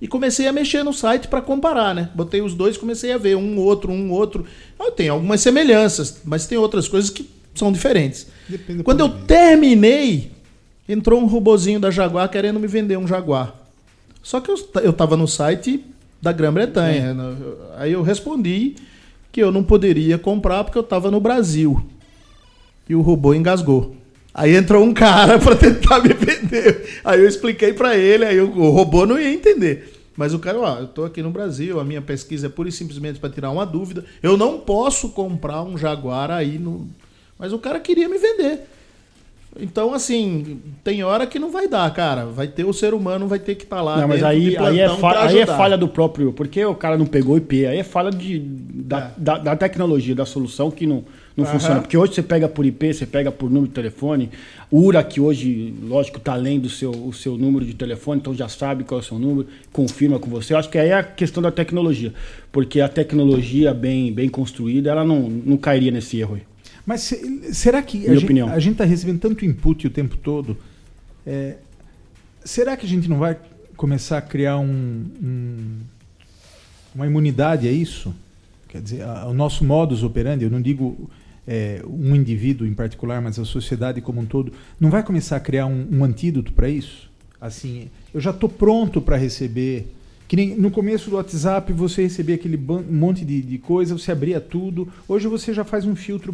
e comecei a mexer no site para comparar, né? Botei os dois, comecei a ver um outro, um outro. Ah, tem algumas semelhanças, mas tem outras coisas que são diferentes. Depende Quando eu terminei, entrou um robozinho da Jaguar querendo me vender um Jaguar. Só que eu, eu tava no site da Grã-Bretanha. Né? Aí eu respondi que eu não poderia comprar porque eu estava no Brasil. E o robô engasgou. Aí entrou um cara para tentar me vender. Aí eu expliquei para ele, aí o robô não ia entender. Mas o cara, ó, eu tô aqui no Brasil, a minha pesquisa é pura e simplesmente para tirar uma dúvida. Eu não posso comprar um Jaguar aí no. Mas o cara queria me vender. Então, assim, tem hora que não vai dar, cara. Vai ter o ser humano, vai ter que estar tá lá. Não, mas aí, aí, é falha, aí é falha do próprio. Porque o cara não pegou IP. Aí é falha de, da, é. da, da, tecnologia, da solução que não, não uhum. funciona. Porque hoje você pega por IP, você pega por número de telefone. O URA, que hoje, lógico, está lendo o seu, o seu número de telefone, então já sabe qual é o seu número, confirma com você. Eu acho que aí é a questão da tecnologia. Porque a tecnologia bem, bem construída, ela não, não cairia nesse erro aí. Mas se, será que a gente, a gente está recebendo tanto input o tempo todo? É, será que a gente não vai começar a criar um, um, uma imunidade a isso? Quer dizer, o nosso modus operandi, eu não digo é, um indivíduo em particular, mas a sociedade como um todo, não vai começar a criar um, um antídoto para isso? Assim, eu já estou pronto para receber. Que nem no começo do WhatsApp você recebia aquele monte de, de coisa, você abria tudo. Hoje você já faz um filtro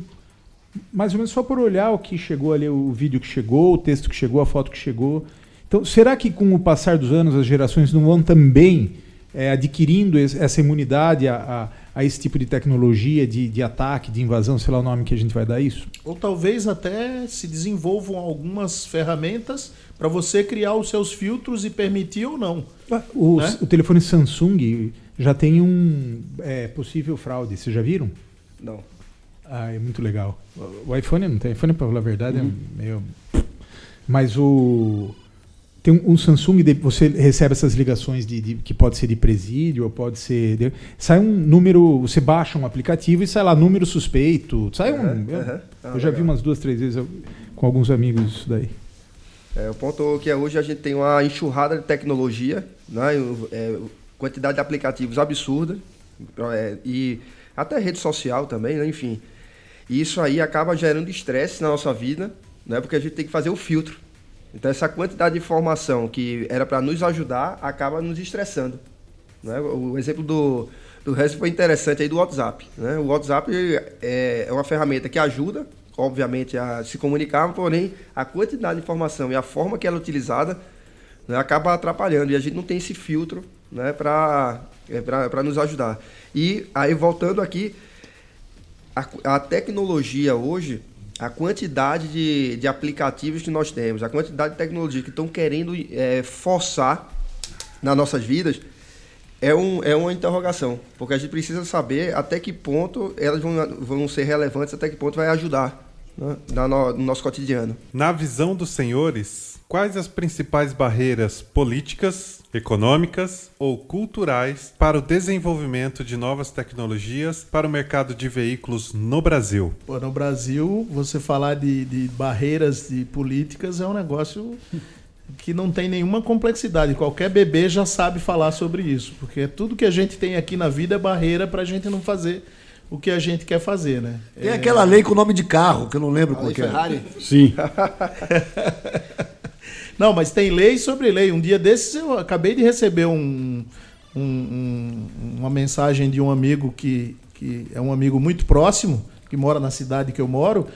mais ou menos só por olhar o que chegou ali, o vídeo que chegou, o texto que chegou, a foto que chegou. Então, será que com o passar dos anos as gerações não vão também é, adquirindo essa imunidade a, a, a, esse tipo de tecnologia, de, de ataque, de invasão, sei lá o nome que a gente vai dar isso? Ou talvez até se desenvolvam algumas ferramentas para você criar os seus filtros e permitir ou não. Ah, o, né? o telefone Samsung já tem um é, possível fraude, vocês já viram? Não. Ah, é muito legal. O iPhone não tem. iPhone, para falar a verdade, é uhum. é meio. Mas o. Tem um, um Samsung, de, você recebe essas ligações de, de, que pode ser de presídio ou pode ser. De, sai um número, você baixa um aplicativo e sai lá número suspeito. Sai um. Uhum, eu, uhum. Ah, eu já vi umas duas, três vezes com alguns amigos isso daí. É, o ponto que é hoje a gente tem uma enxurrada de tecnologia, né? É, quantidade de aplicativos absurda é, e até rede social também, né? enfim. E isso aí acaba gerando estresse na nossa vida, né? porque a gente tem que fazer o filtro. Então, essa quantidade de informação que era para nos ajudar acaba nos estressando. Né? O exemplo do, do resto foi interessante aí do WhatsApp. Né? O WhatsApp é, é uma ferramenta que ajuda, obviamente, a se comunicar, porém, a quantidade de informação e a forma que ela é utilizada né, acaba atrapalhando. E a gente não tem esse filtro né, para é, nos ajudar. E aí, voltando aqui, a, a tecnologia hoje a quantidade de, de aplicativos que nós temos, a quantidade de tecnologias que estão querendo é, forçar nas nossas vidas, é, um, é uma interrogação. Porque a gente precisa saber até que ponto elas vão, vão ser relevantes, até que ponto vai ajudar né, no, no nosso cotidiano. Na visão dos senhores, quais as principais barreiras políticas, econômicas ou culturais para o desenvolvimento de novas tecnologias para o mercado de veículos no Brasil? Pô, no Brasil, você falar de, de barreiras de políticas é um negócio que não tem nenhuma complexidade. Qualquer bebê já sabe falar sobre isso, porque tudo que a gente tem aqui na vida é barreira para a gente não fazer o que a gente quer fazer, né? Tem é... aquela lei com o nome de carro, que eu não lembro qual é. Ferrari? Sim. Não, mas tem lei sobre lei. Um dia desses eu acabei de receber um, um, um, uma mensagem de um amigo que, que é um amigo muito próximo, que mora na cidade que eu moro,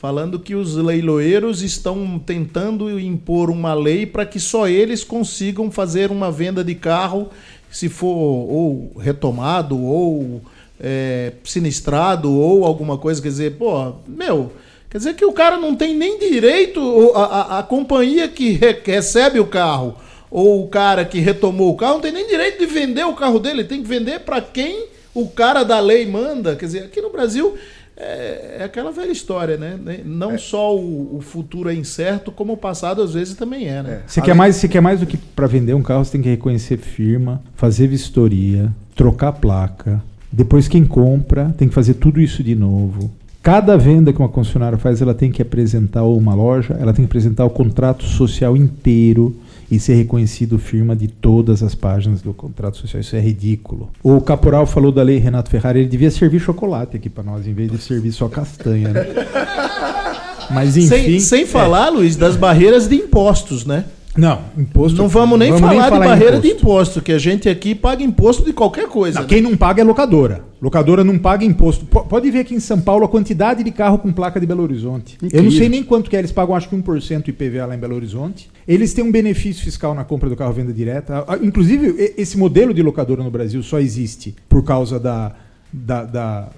falando que os leiloeiros estão tentando impor uma lei para que só eles consigam fazer uma venda de carro, se for ou retomado ou é, sinistrado ou alguma coisa. Quer dizer, pô, meu Quer dizer que o cara não tem nem direito, a, a, a companhia que re, recebe o carro ou o cara que retomou o carro não tem nem direito de vender o carro dele, tem que vender para quem o cara da lei manda. Quer dizer, aqui no Brasil é, é aquela velha história, né? Não é. só o, o, futuro é incerto, como o passado às vezes também é, né? É. Você, quer mais, você quer mais do que para vender um carro, você tem que reconhecer firma, fazer vistoria, trocar placa. Depois quem compra tem que fazer tudo isso de novo. Cada venda que uma concessionária faz, ela tem que apresentar, ou uma loja, ela tem que apresentar o contrato social inteiro e ser reconhecido firma de todas as páginas do contrato social. Isso é ridículo. O Caporal falou da lei Renato Ferrari, ele devia servir chocolate aqui para nós, em vez de servir só castanha. Né? Mas enfim. Sem, sem falar, é. Luiz, das barreiras de impostos, né? Não, imposto. Não vamos nem vamos falar, nem falar de barreira imposto. de imposto, que a gente aqui paga imposto de qualquer coisa. Não, né? Quem não paga é locadora. Locadora não paga imposto. P pode ver aqui em São Paulo a quantidade de carro com placa de Belo Horizonte. Incrível. Eu não sei nem quanto que é, eles pagam acho que 1% IPVA lá em Belo Horizonte. Eles têm um benefício fiscal na compra do carro venda direta. Inclusive, esse modelo de locadora no Brasil só existe por causa da, da, da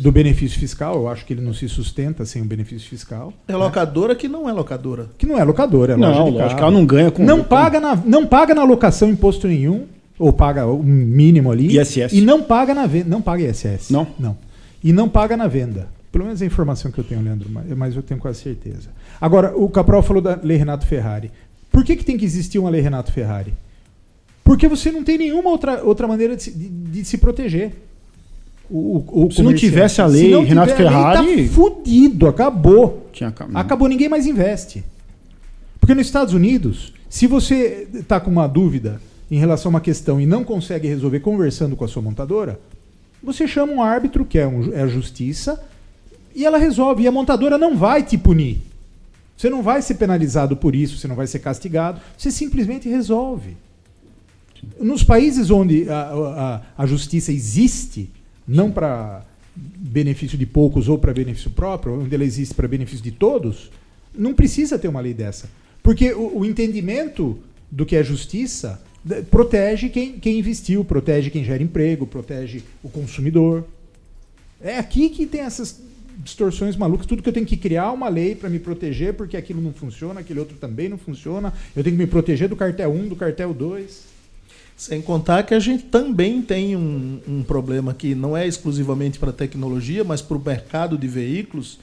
do benefício fiscal, eu acho que ele não se sustenta sem o um benefício fiscal. É locadora né? que não é locadora. Que não é locadora, é não, loja de carro. ela não ganha com não paga na Não paga na locação imposto nenhum, ou paga o mínimo ali. ISS. E não paga na venda. Não paga ISS. Não? Não. E não paga na venda. Pelo menos a informação que eu tenho, Leandro, mas eu tenho quase certeza. Agora, o Capral falou da Lei Renato Ferrari. Por que, que tem que existir uma Lei Renato Ferrari? Porque você não tem nenhuma outra, outra maneira de se, de, de se proteger. O, o Se não tivesse a lei, Renato Ferrari. Lei, tá fudido, acabou. Tinha, acabou, ninguém mais investe. Porque nos Estados Unidos, se você está com uma dúvida em relação a uma questão e não consegue resolver conversando com a sua montadora, você chama um árbitro, que é, um, é a justiça, e ela resolve. E a montadora não vai te punir. Você não vai ser penalizado por isso, você não vai ser castigado. Você simplesmente resolve. Nos países onde a, a, a justiça existe, não para benefício de poucos ou para benefício próprio, onde ela existe para benefício de todos, não precisa ter uma lei dessa. Porque o, o entendimento do que é justiça protege quem, quem investiu, protege quem gera emprego, protege o consumidor. É aqui que tem essas distorções malucas, tudo que eu tenho que criar uma lei para me proteger, porque aquilo não funciona, aquele outro também não funciona. Eu tenho que me proteger do cartel 1, do cartel 2. Sem contar que a gente também tem um, um problema que não é exclusivamente para a tecnologia, mas para o mercado de veículos,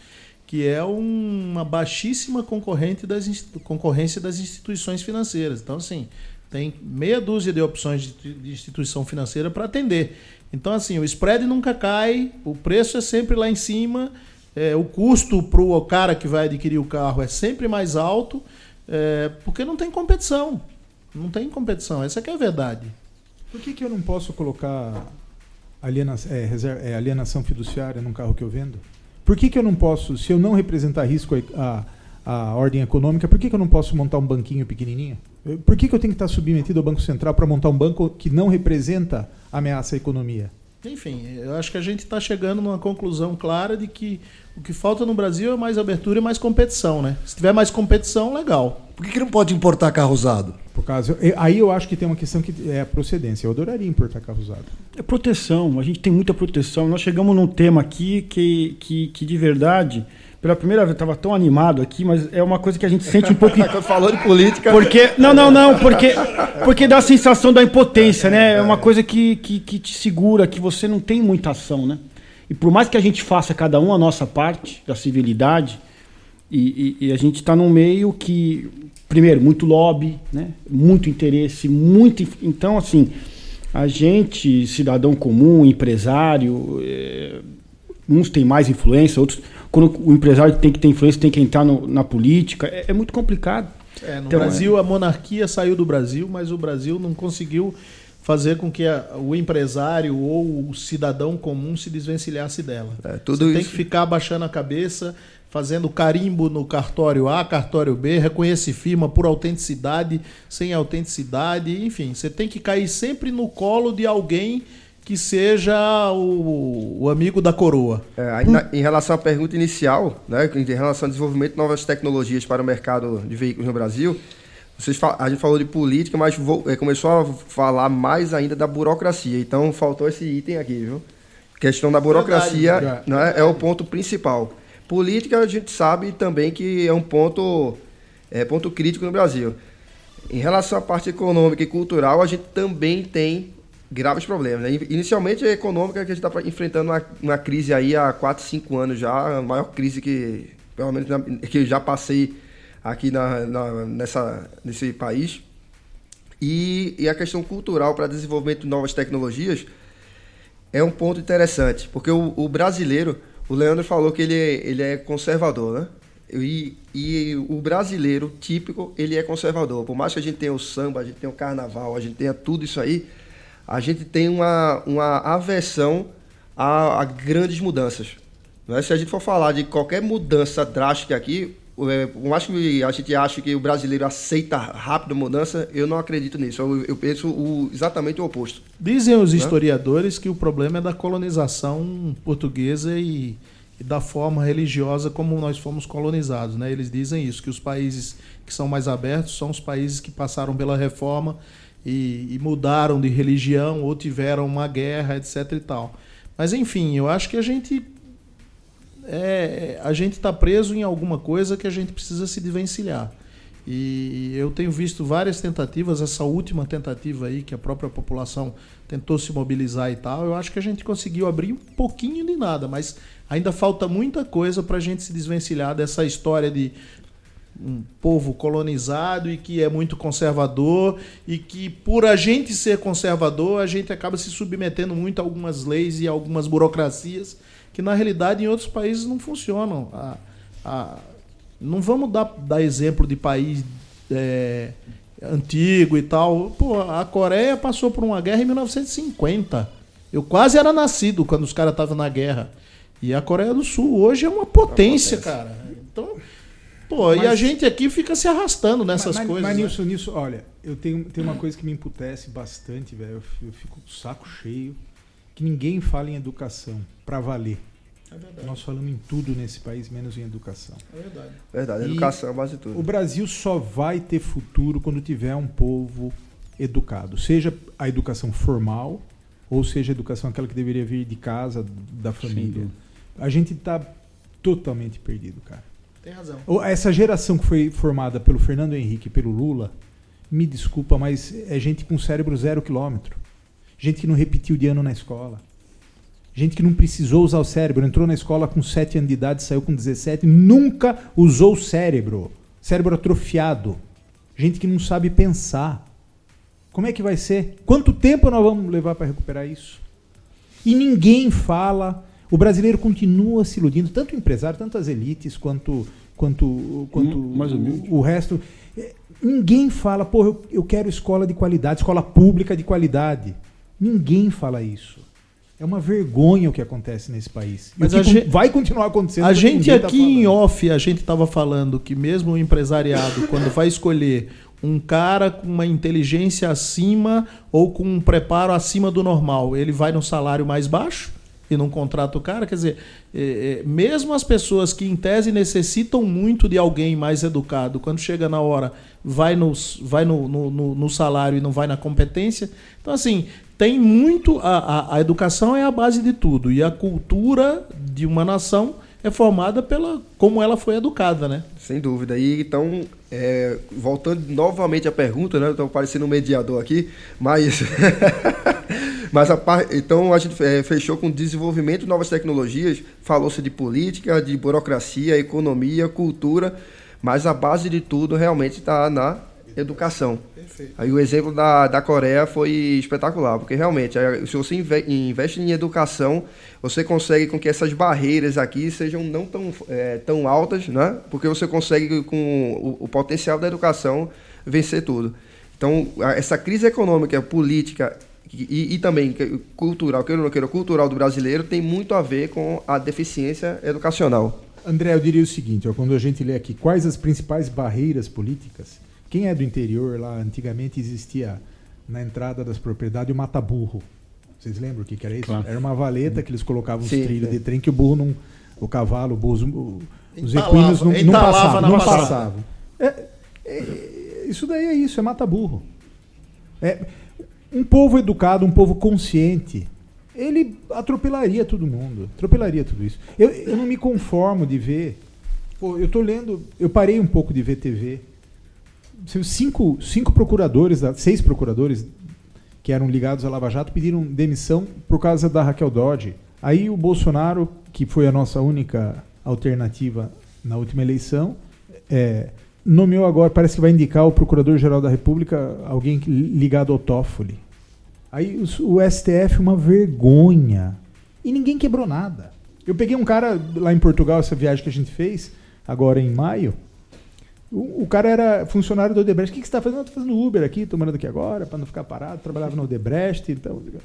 que é uma baixíssima concorrente das, concorrência das instituições financeiras. Então, assim, tem meia dúzia de opções de, de instituição financeira para atender. Então, assim, o spread nunca cai, o preço é sempre lá em cima, é, o custo para o cara que vai adquirir o carro é sempre mais alto, é, porque não tem competição. Não tem competição, essa é a verdade. Por que, que eu não posso colocar alienação, é, reserva, é, alienação fiduciária num carro que eu vendo? Por que, que eu não posso, se eu não representar risco a, a, a ordem econômica, por que, que eu não posso montar um banquinho pequenininho? Por que, que eu tenho que estar submetido ao Banco Central para montar um banco que não representa ameaça à economia? Enfim, eu acho que a gente está chegando numa conclusão clara de que o que falta no Brasil é mais abertura e mais competição, né? Se tiver mais competição, legal. Por que, que não pode importar carro usado? Por causa, aí eu acho que tem uma questão que é a procedência. Eu adoraria importar carro usado. É proteção. A gente tem muita proteção. Nós chegamos num tema aqui que, que, que de verdade pela primeira vez, estava tão animado aqui, mas é uma coisa que a gente sente um pouco. Falou de política. Porque. Não, não, não, porque, porque dá a sensação da impotência, né? É uma coisa que, que, que te segura, que você não tem muita ação, né? E por mais que a gente faça cada um a nossa parte da civilidade, e, e, e a gente está num meio que, primeiro, muito lobby, né? muito interesse, muito. Então, assim, a gente, cidadão comum, empresário, é, uns têm mais influência, outros quando o empresário tem que ter influência, tem que entrar no, na política, é, é, muito complicado. É, no então, Brasil, é... a monarquia saiu do Brasil, mas o Brasil não conseguiu fazer com que a, o empresário ou o cidadão comum se desvencilhasse dela. É, tudo Você isso... tem que ficar abaixando a cabeça, fazendo carimbo no cartório A, cartório B, reconhece firma por autenticidade, sem autenticidade, enfim, você tem que cair sempre no colo de alguém que seja o, o amigo da coroa. É, na, em relação à pergunta inicial, né, em relação ao desenvolvimento de novas tecnologias para o mercado de veículos no Brasil, vocês, a gente falou de política, mas vou, é, começou a falar mais ainda da burocracia. Então faltou esse item aqui, viu? questão da burocracia Verdade, né, é o ponto principal. Política a gente sabe também que é um ponto, é, ponto crítico no Brasil. Em relação à parte econômica e cultural, a gente também tem graves problemas. Né? Inicialmente a econômica que a gente está enfrentando uma, uma, crise aí há 4, 5 anos já, a maior crise que, pelo menos, que já passei aqui na, na, nessa, nesse país. E, e a questão cultural para desenvolvimento de novas tecnologias é um ponto interessante, porque o, o brasileiro, o Leandro falou que ele, ele é conservador, né? E, e, o brasileiro típico, ele é conservador. Por mais que a gente tenha o samba, a gente tenha o carnaval, a gente tenha tudo isso aí, a gente tem uma, uma aversão a, a grandes mudanças. Né? Se a gente for falar de qualquer mudança drástica aqui, é, por mais que a gente ache que o brasileiro aceita rápido mudança, eu não acredito nisso. Eu, eu penso o, exatamente o oposto. Dizem os né? historiadores que o problema é da colonização portuguesa e, e, da forma religiosa como nós fomos colonizados. Né? Eles dizem isso, que os países que são mais abertos são os países que passaram pela reforma e, e mudaram de religião ou tiveram uma guerra, etc. e tal. Mas enfim, eu acho que a gente é, a gente está preso em alguma coisa que a gente precisa se desvencilhar. E eu tenho visto várias tentativas, essa última tentativa aí, que a própria população tentou se mobilizar e tal, eu acho que a gente conseguiu abrir um pouquinho de nada, mas ainda falta muita coisa para a gente se desvencilhar dessa história de um povo colonizado e que é muito conservador e que por a gente ser conservador a gente acaba se submetendo muito a algumas leis e algumas burocracias que na realidade em outros países não funcionam. A, a, não vamos dar, dar exemplo de país é, antigo e tal. Pô, a Coreia passou por uma guerra em 1950. Eu quase era nascido quando os caras estavam na guerra. E a Coreia do Sul hoje é uma potência, uma potência. cara. Então Pô, mas, e a gente aqui fica se arrastando nessas mas, coisas. Mas né? nisso, nisso, olha, eu tenho, tenho uma coisa que me emputece bastante, velho. Eu, eu fico com o saco cheio. Que ninguém fala em educação para valer. É verdade. Nós falamos em tudo nesse país, menos em educação. É verdade. Verdade, educação é base de tudo. O Brasil só vai ter futuro quando tiver um povo educado. Seja a educação formal, ou seja a educação aquela que deveria vir de casa, da família. Sim. A gente está totalmente perdido, cara. Tem razão. Essa geração que foi formada pelo Fernando Henrique e pelo Lula, me desculpa, mas é gente com cérebro zero quilômetro. Gente que não repetiu de ano na escola. Gente que não precisou usar o cérebro. Entrou na escola com 7 anos de idade, saiu com 17, nunca usou o cérebro. Cérebro atrofiado. Gente que não sabe pensar. Como é que vai ser? Quanto tempo nós vamos levar para recuperar isso? E ninguém fala o brasileiro continua se iludindo, tanto o empresário, tanto as elites, quanto, quanto, quanto hum, o, o, resto. É, ninguém fala, pô, eu, eu quero escola de qualidade, escola pública de qualidade. Ninguém fala isso. É uma vergonha o que acontece nesse país. Mas a gente, vai continuar acontecendo. A gente tá aqui tá em off, a gente estava falando que mesmo o empresariado, quando vai escolher um cara com uma inteligência acima ou com um preparo acima do normal, ele vai no salário mais baixo e não contrata o cara. Quer dizer, é, é, mesmo as pessoas que em tese necessitam muito de alguém mais educado, quando chega na hora, vai, nos, vai no, no, no, no salário e não vai na competência. Então, assim, tem muito. A, a, a, educação é a base de tudo. E a cultura de uma nação é formada pela como ela foi educada, né? Sem dúvida. E então, é, voltando novamente à pergunta, né? Estou parecendo um mediador aqui, mas. mas a par... então a gente é, fechou com desenvolvimento de novas tecnologias, falou-se de política, de burocracia, economia, cultura, mas a base de tudo realmente está na educação. Perfeito. Aí o exemplo da, da Coreia foi espetacular, porque realmente, se você investe em educação, você consegue com que essas barreiras aqui sejam não tão, é, tão altas, né? porque você consegue, com o, o potencial da educação, vencer tudo. Então, essa crise econômica, política e, e, também cultural, que eu não quero, cultural do brasileiro, tem muito a ver com a deficiência educacional. André, eu diria o seguinte: ó, quando a gente lê aqui quais as principais barreiras políticas, quem é do interior lá, antigamente existia na entrada das propriedades o mata-burro. Vocês lembram o que, que era isso? Claro. Era uma valeta que eles colocavam os trilhos é. de trem que o burro não. O cavalo, o burro, os equinos não, não passavam. Não passavam. É, é, isso daí é isso, é mata-burro. É, um povo educado, um povo consciente, ele atropelaria todo mundo. Atropelaria tudo isso. Eu, eu não me conformo de ver. Pô, eu tô lendo. Eu parei um pouco de ver TV cinco, cinco procuradores, seis procuradores que eram ligados à Lava Jato pediram demissão por causa da Raquel Dodge. Aí o Bolsonaro, que foi a nossa única alternativa na última eleição, é, nomeou agora, parece que vai indicar o Procurador-Geral da República, alguém ligado ao Toffoli. Aí o, o STF, uma vergonha. E ninguém quebrou nada. Eu peguei um cara lá em Portugal, essa viagem que a gente fez, agora em maio, o, o, cara era funcionário do Odebrecht. O que, que você está fazendo? Estou fazendo Uber aqui, estou morando aqui agora, para não ficar parado. Trabalhava no Odebrecht. Então... Você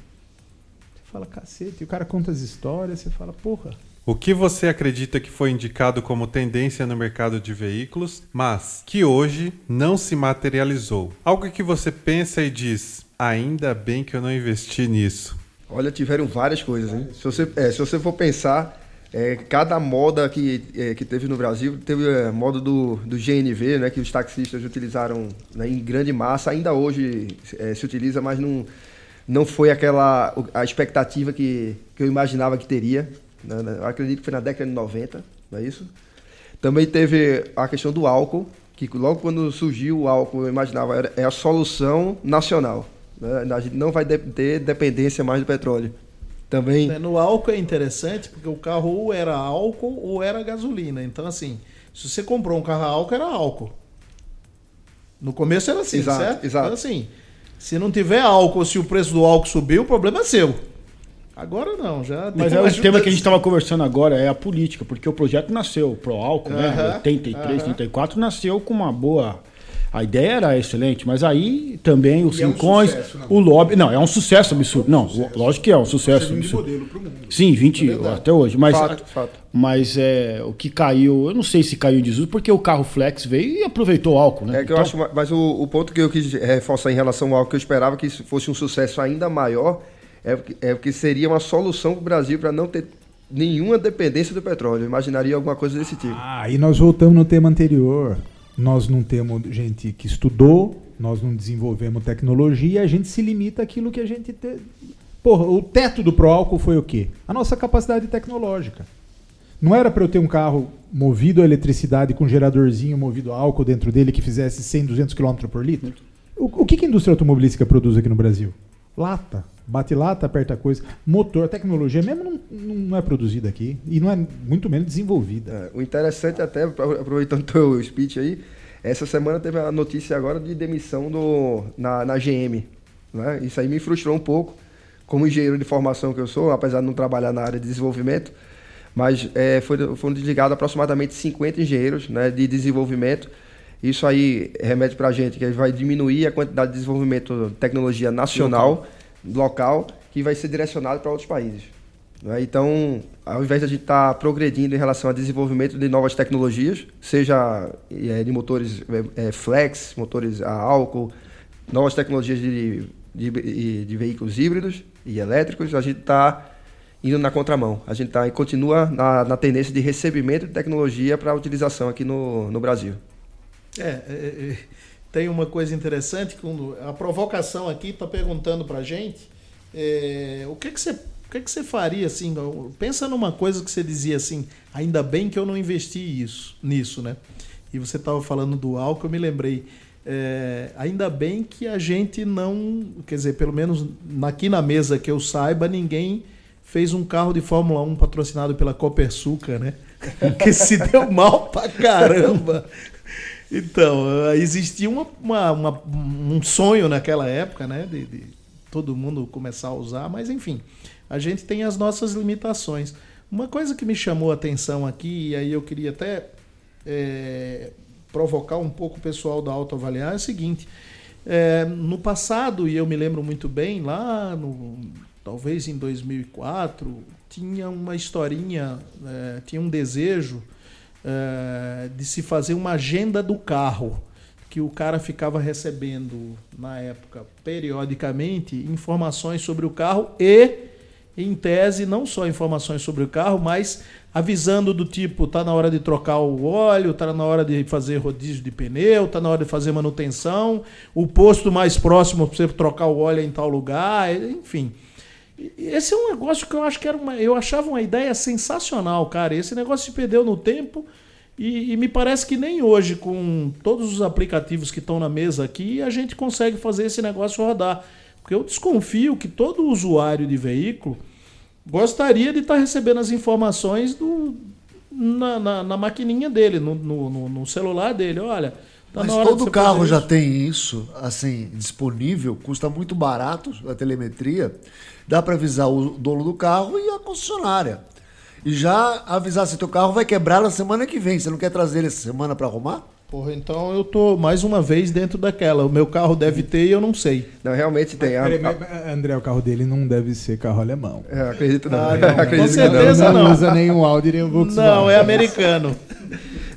fala, cacete. E o cara conta as histórias, você fala, porra. O que você acredita que foi indicado como tendência no mercado de veículos, mas que hoje não se materializou? Algo que você pensa e diz, ainda bem que eu não investi nisso. Olha, tiveram várias coisas, hein? Se você, é, se você for pensar, é, cada moda que, é, que teve no Brasil, teve a é, moda do, do GNV, né, que os taxistas utilizaram né, em grande massa, ainda hoje é, se utiliza, mas não, não foi aquela a expectativa que, que eu imaginava que teria. Né, né eu acredito que foi na década de 90, não é isso? Também teve a questão do álcool, que logo quando surgiu o álcool, eu imaginava, era, é a solução nacional. Né? A gente não vai ter dependência mais do petróleo. Também. Né, no álcool é interessante porque o carro ou era álcool ou era gasolina. Então, assim, se você comprou um carro a álcool, era álcool. No começo era assim, exato, certo? Exato. Então, assim, se não tiver álcool, se o preço do álcool subir, o problema é seu. Agora não, já. Mas é o tema que a gente estava conversando agora é a política, porque o projeto nasceu pro álcool, uh -huh, né? 83, uh -huh. 84, nasceu com uma boa a ideia era excelente, mas aí também os cincões, é um o lobby. Não, é um sucesso absurdo. Não, sucesso. lógico que é um sucesso absurdo. Sim, 20 é até hoje. Mas, fato, fato. mas é, o que caiu, eu não sei se caiu em desuso, porque o carro Flex veio e aproveitou o álcool, né? É que então... eu acho, mas o, o, ponto que eu quis reforçar em relação ao álcool, que eu esperava que fosse um sucesso ainda maior, é porque, é porque seria uma solução para o Brasil para não ter nenhuma dependência do petróleo. Eu imaginaria alguma coisa desse tipo. Ah, e nós voltamos no tema anterior nós não temos gente que estudou, nós não desenvolvemos tecnologia, a gente se limita àquilo que a gente tem. Porra, o teto do Proálcool foi o quê? A nossa capacidade tecnológica. Não era para eu ter um carro movido a eletricidade com um geradorzinho movido a álcool dentro dele que fizesse 100, 200 km por litro? O, o que, que a indústria automobilística produz aqui no Brasil? Lata. Bate lata, aperta coisa. Motor, tecnologia mesmo não, não é produzida aqui. E não é muito menos desenvolvida. É, o interessante até, aproveitando o teu speech aí, essa semana teve a notícia agora de demissão do, na, na GM. Né? Isso aí me frustrou um pouco, como engenheiro de formação que eu sou, apesar de não trabalhar na área de desenvolvimento. Mas é, foi, foram desligados aproximadamente 50 engenheiros né, de desenvolvimento. Isso aí remete para a gente que vai diminuir a quantidade de desenvolvimento de tecnologia nacional. Local que vai ser direcionado para outros países. Né? Então, ao invés de a gente estar tá progredindo em relação ao desenvolvimento de novas tecnologias, seja é, de motores é, flex, motores a álcool, novas tecnologias de, de, de veículos híbridos e elétricos, a gente está indo na contramão. A gente tá, continua na, na tendência de recebimento de tecnologia para utilização aqui no, no Brasil. É, é, é, tem uma coisa interessante, quando a provocação aqui está perguntando para a gente é, o que, que você o que, que você faria assim? Pensa numa coisa que você dizia assim, ainda bem que eu não investi isso, nisso, né? E você estava falando do álcool, eu me lembrei. É, ainda bem que a gente não, quer dizer, pelo menos aqui na mesa que eu saiba, ninguém fez um carro de Fórmula 1 patrocinado pela Copersuca, né? que se deu mal pra caramba. Então, existia uma, uma, uma, um sonho naquela época, né? De, de, todo mundo começar a usar, mas enfim, a gente tem as nossas limitações. Uma coisa que me chamou a atenção aqui, e aí eu queria até é, provocar um pouco o pessoal da autoavaliar, é o seguinte. É, no passado, e eu me lembro muito bem, lá no, talvez em 2004, tinha uma historinha, é, tinha um desejo é, de se fazer uma agenda do carro, que o cara ficava recebendo, na época, periodicamente, informações sobre o carro e, em tese, não só informações sobre o carro, mas avisando do tipo, tá na hora de trocar o óleo, tá na hora de fazer rodízio de pneu, tá na hora de fazer manutenção, o posto mais próximo para você trocar o óleo é em tal lugar, enfim. Esse é um negócio que eu acho que era uma. Eu achava uma ideia sensacional, cara. Esse negócio se perdeu no tempo e, e me parece que nem hoje, com todos os aplicativos que estão na mesa aqui, a gente consegue fazer esse negócio rodar. Porque eu desconfio que todo usuário de veículo gostaria de estar recebendo as informações do, na, na, na maquininha dele, no, no, no celular dele. Olha. Tá Mas todo carro já tem isso, assim, disponível, custa muito barato a telemetria. Dá para avisar o dono do carro e a concessionária. E já avisar se teu carro vai quebrar na semana que vem. Você não quer trazer ele essa semana para arrumar? Porra, então eu tô mais uma vez dentro daquela. O meu carro deve ter e eu não sei. Não, realmente tem. Mas, a... mas, André, o carro dele não deve ser carro alemão. É, acredito não. Ah, não. acredito Com certeza não. não. Usa o Audi nem o Volkswagen. Não, é americano.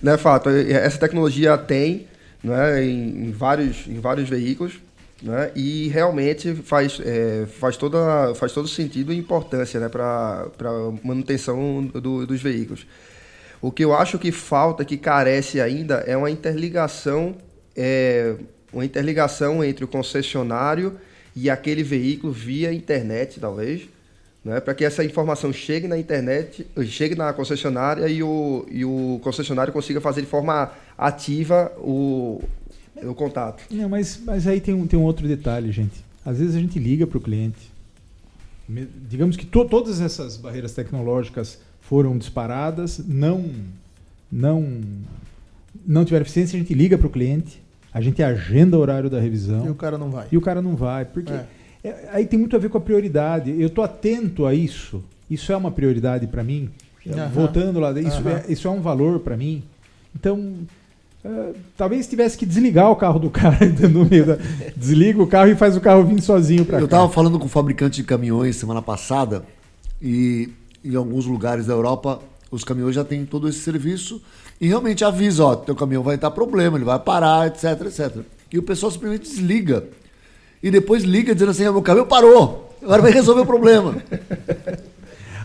não é fato. Essa tecnologia tem né, em, em vários, em vários veículos. Né? E realmente faz, é, faz, toda, faz todo sentido e importância né, para a manutenção do, dos veículos. O que eu acho que falta, que carece ainda, é uma interligação, é, uma interligação entre o concessionário e aquele veículo via internet, talvez, né, para que essa informação chegue na internet, chegue na concessionária e o, e o concessionário consiga fazer de forma ativa o, o contato. Não, mas, mas aí tem um, tem um outro detalhe, gente. Às vezes a gente liga para o cliente. Digamos que to, todas essas barreiras tecnológicas foram disparadas, não, não, não tiveram eficiência, a gente liga para o cliente, a gente agenda o horário da revisão. E o cara não vai. E o cara não vai. Porque é. É, aí tem muito a ver com a prioridade. Eu estou atento a isso. Isso é uma prioridade para mim. Uhum. Voltando lá, isso, uhum. é, isso é um valor para mim. Então, Uh, talvez tivesse que desligar o carro do cara no meio da... Desliga o carro e faz o carro vir sozinho para cá. Eu estava falando com o fabricante de caminhões semana passada e em alguns lugares da Europa os caminhões já têm todo esse serviço e realmente avisa, ó, teu caminhão vai estar problema, ele vai parar, etc, etc. E o pessoal simplesmente desliga. E depois liga dizendo assim, meu caminhão parou, agora vai resolver o problema.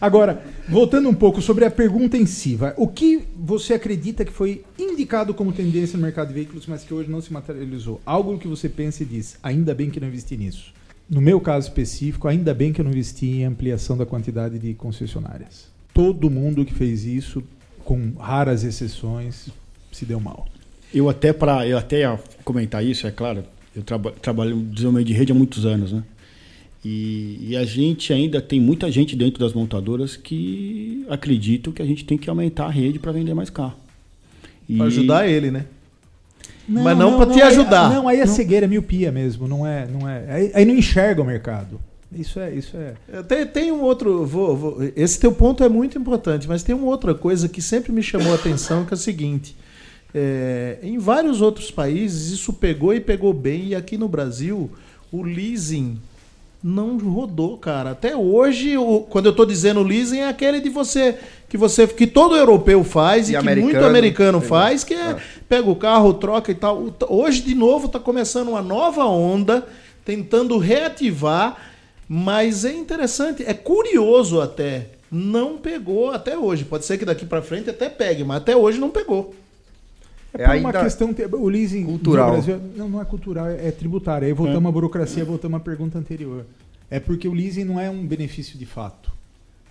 Agora, voltando um pouco sobre a pergunta em si, vai, o que você acredita que foi indicado como tendência no mercado de veículos, mas que hoje não se materializou? Algo que você pensa e diz, ainda bem que não investi nisso. No meu caso específico, ainda bem que eu não investi em ampliação da quantidade de concessionárias. Todo mundo que fez isso, com raras exceções, se deu mal. Eu até para eu até ia comentar isso, é claro. Eu traba, trabalho no desenvolvimento de rede há muitos anos, né? E, e, a gente ainda tem muita gente dentro das montadoras que acreditam que a gente tem que aumentar a rede para vender mais carro. Para ajudar ele, né? Não, Mas não, não para te ajudar. Aí, não, aí é não. cegueira, é miopia mesmo, não é, não é. Aí, aí, não enxerga o mercado. Isso é, isso é. Tem, tem um outro, vou, vou, esse teu ponto é muito importante, mas tem uma outra coisa que sempre me chamou a atenção que é o seguinte: é, em vários outros países isso pegou e pegou bem e aqui no Brasil o leasing não rodou, cara. Até hoje, o, quando eu estou dizendo leasing, é aquele de você que você que todo europeu faz e, e que americano, muito americano faz, que é, é, pega o carro, troca e tal. Hoje, de novo, está começando uma nova onda, tentando reativar, mas é interessante, é curioso até. Não pegou até hoje. Pode ser que daqui para frente até pegue, mas até hoje não pegou. É, é uma questão. O leasing cultural. no Brasil. Não, não é cultural, é tributário. Aí voltamos é. à burocracia, voltamos à pergunta anterior. É porque o leasing não é um benefício de fato.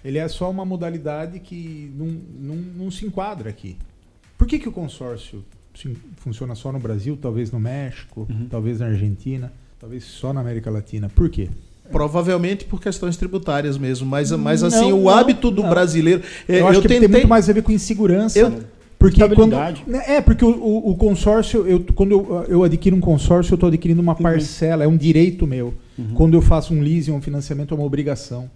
Ele é só uma modalidade que não, não, não se enquadra aqui. Por que, que o consórcio funciona só no Brasil, talvez no México, uhum. talvez na Argentina, talvez só na América Latina? Por quê? Provavelmente por questões tributárias mesmo, mas, mas assim, não, o hábito do não. brasileiro. É, eu acho eu que tentei, tem muito mais a ver com insegurança. Eu, né? Porque quando, né, é, porque o, o, o, consórcio, eu, quando eu, eu adquiro um consórcio, eu estou adquirindo uma uhum. parcela, é um direito meu. Uhum. Quando eu faço um leasing, um financiamento, é uma obrigação.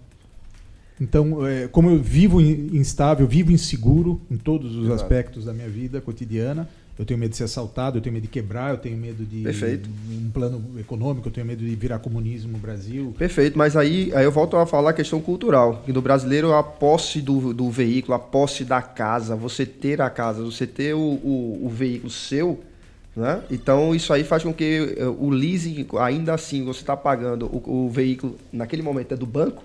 Então, é, como eu vivo instável, vivo inseguro em todos os Exato. aspectos da minha vida cotidiana, eu tenho medo de ser assaltado, eu tenho medo de quebrar, eu tenho medo de Perfeito. um plano econômico, eu tenho medo de virar comunismo no Brasil. Perfeito, mas aí, aí eu volto a falar a questão cultural. Que no brasileiro a posse do, do veículo, a posse da casa, você ter a casa, você ter o, o, o veículo seu, né? Então isso aí faz com que eh, o leasing, ainda assim, você está pagando o, o veículo naquele momento é do banco,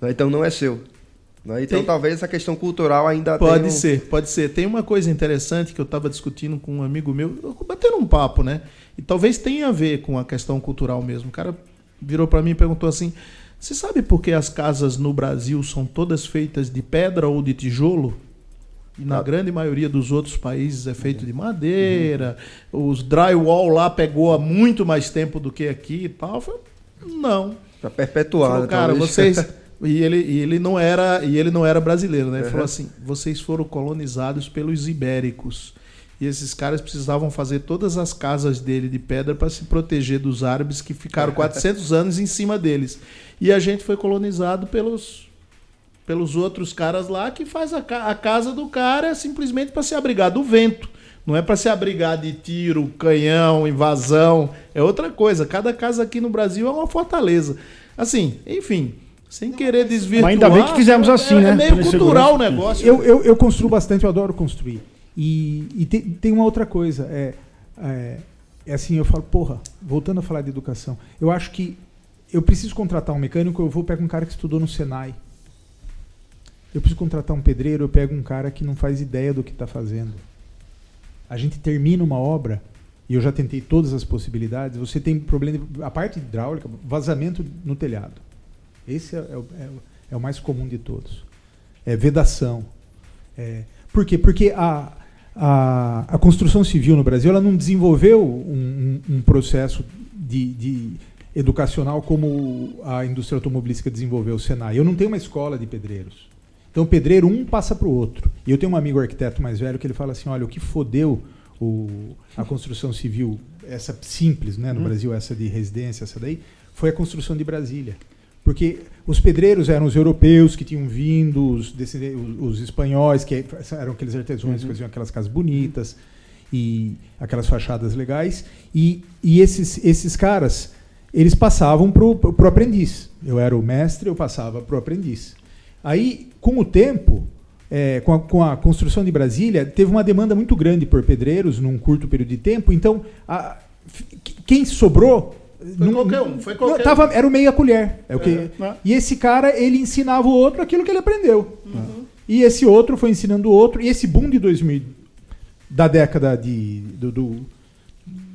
né? então não é seu. Né? Então, Tem... talvez essa questão cultural ainda Pode tenha... ser, pode ser. Tem uma coisa interessante que eu estava discutindo com um amigo meu, batendo um papo, né? E talvez tenha a ver com a questão cultural mesmo. O cara virou para mim e perguntou assim: Você sabe por que as casas no Brasil são todas feitas de pedra ou de tijolo? E na ah. grande maioria dos outros países é feito de madeira. Uhum. Os drywall lá pegou há muito mais tempo do que aqui e tal. Falei, não. Para perpetuar. Falou, né, cara, vocês E ele, e ele não era e ele não era brasileiro, né? Ele uhum. falou assim: vocês foram colonizados pelos ibéricos. E esses caras precisavam fazer todas as casas dele de pedra para se proteger dos árabes que ficaram 400 anos em cima deles. E a gente foi colonizado pelos pelos outros caras lá que faz a, a casa do cara simplesmente para se abrigar do vento. Não é para se abrigar de tiro, canhão, invasão. É outra coisa. Cada casa aqui no Brasil é uma fortaleza. Assim, enfim, sem querer desvirtuar. Mas ainda bem que fizemos é, assim, é, né? É meio cultural o negócio. Eu, eu, eu, construo bastante, eu adoro construir. E, e tem, tem uma outra coisa. É, é, é, assim, eu falo, porra, voltando a falar de educação, eu acho que eu preciso contratar um mecânico, eu vou pegar um cara que estudou no Senai. Eu preciso contratar um pedreiro, eu pego um cara que não faz ideia do que está fazendo. A gente termina uma obra, e eu já tentei todas as possibilidades, você tem problema, a parte hidráulica, vazamento no telhado. Esse é, é, é, é, o mais comum de todos. É vedação. É, por quê? Porque a, a, a, construção civil no Brasil ela não desenvolveu um, um, um processo de, de, educacional como a indústria automobilística desenvolveu, o Senai. Eu não tenho uma escola de pedreiros. Então, o pedreiro, um passa para o outro. E eu tenho um amigo arquiteto mais velho que ele fala assim: olha, o que fodeu o, a construção civil, essa simples, né, no hum. Brasil, essa de residência, essa daí, foi a construção de Brasília. Porque os pedreiros eram os europeus que tinham vindo, os, os, espanhóis, que eram aqueles artesãos uhum. que faziam aquelas casas bonitas e aquelas fachadas legais. E, e esses, esses caras, eles passavam para o aprendiz. Eu era o mestre, eu passava para o aprendiz. Aí, com o tempo, é, com, a, com, a, construção de Brasília, teve uma demanda muito grande por pedreiros num curto período de tempo. Então, a, quem sobrou foi não, qualquer um, foi qualquer tava, um. Era o meia colher. É o que, é, né? E esse cara, ele ensinava o outro aquilo que ele aprendeu. Uhum. E esse outro foi ensinando o outro. E esse boom de 2000, da década de, do, do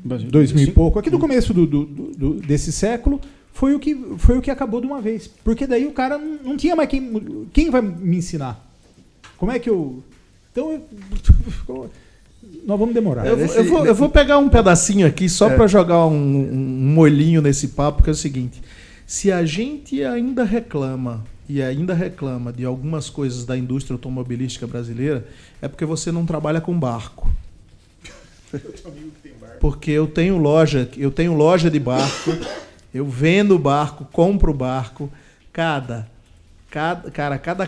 2000 e pouco, aqui do começo do, do, do, desse século, foi o, que, foi o que acabou de uma vez. Porque daí o cara não, não tinha mais quem. Quem vai me ensinar? Como é que eu. Então. Eu, nós vamos demorar. Eu, eu, vou, eu vou pegar um pedacinho aqui só é. para jogar um, um molhinho nesse papo, que é o seguinte: se a gente ainda reclama e ainda reclama de algumas coisas da indústria automobilística brasileira, é porque você não trabalha com barco. Porque eu tenho loja, eu tenho loja de barco, eu vendo barco, compro barco, cada, cada cara, cada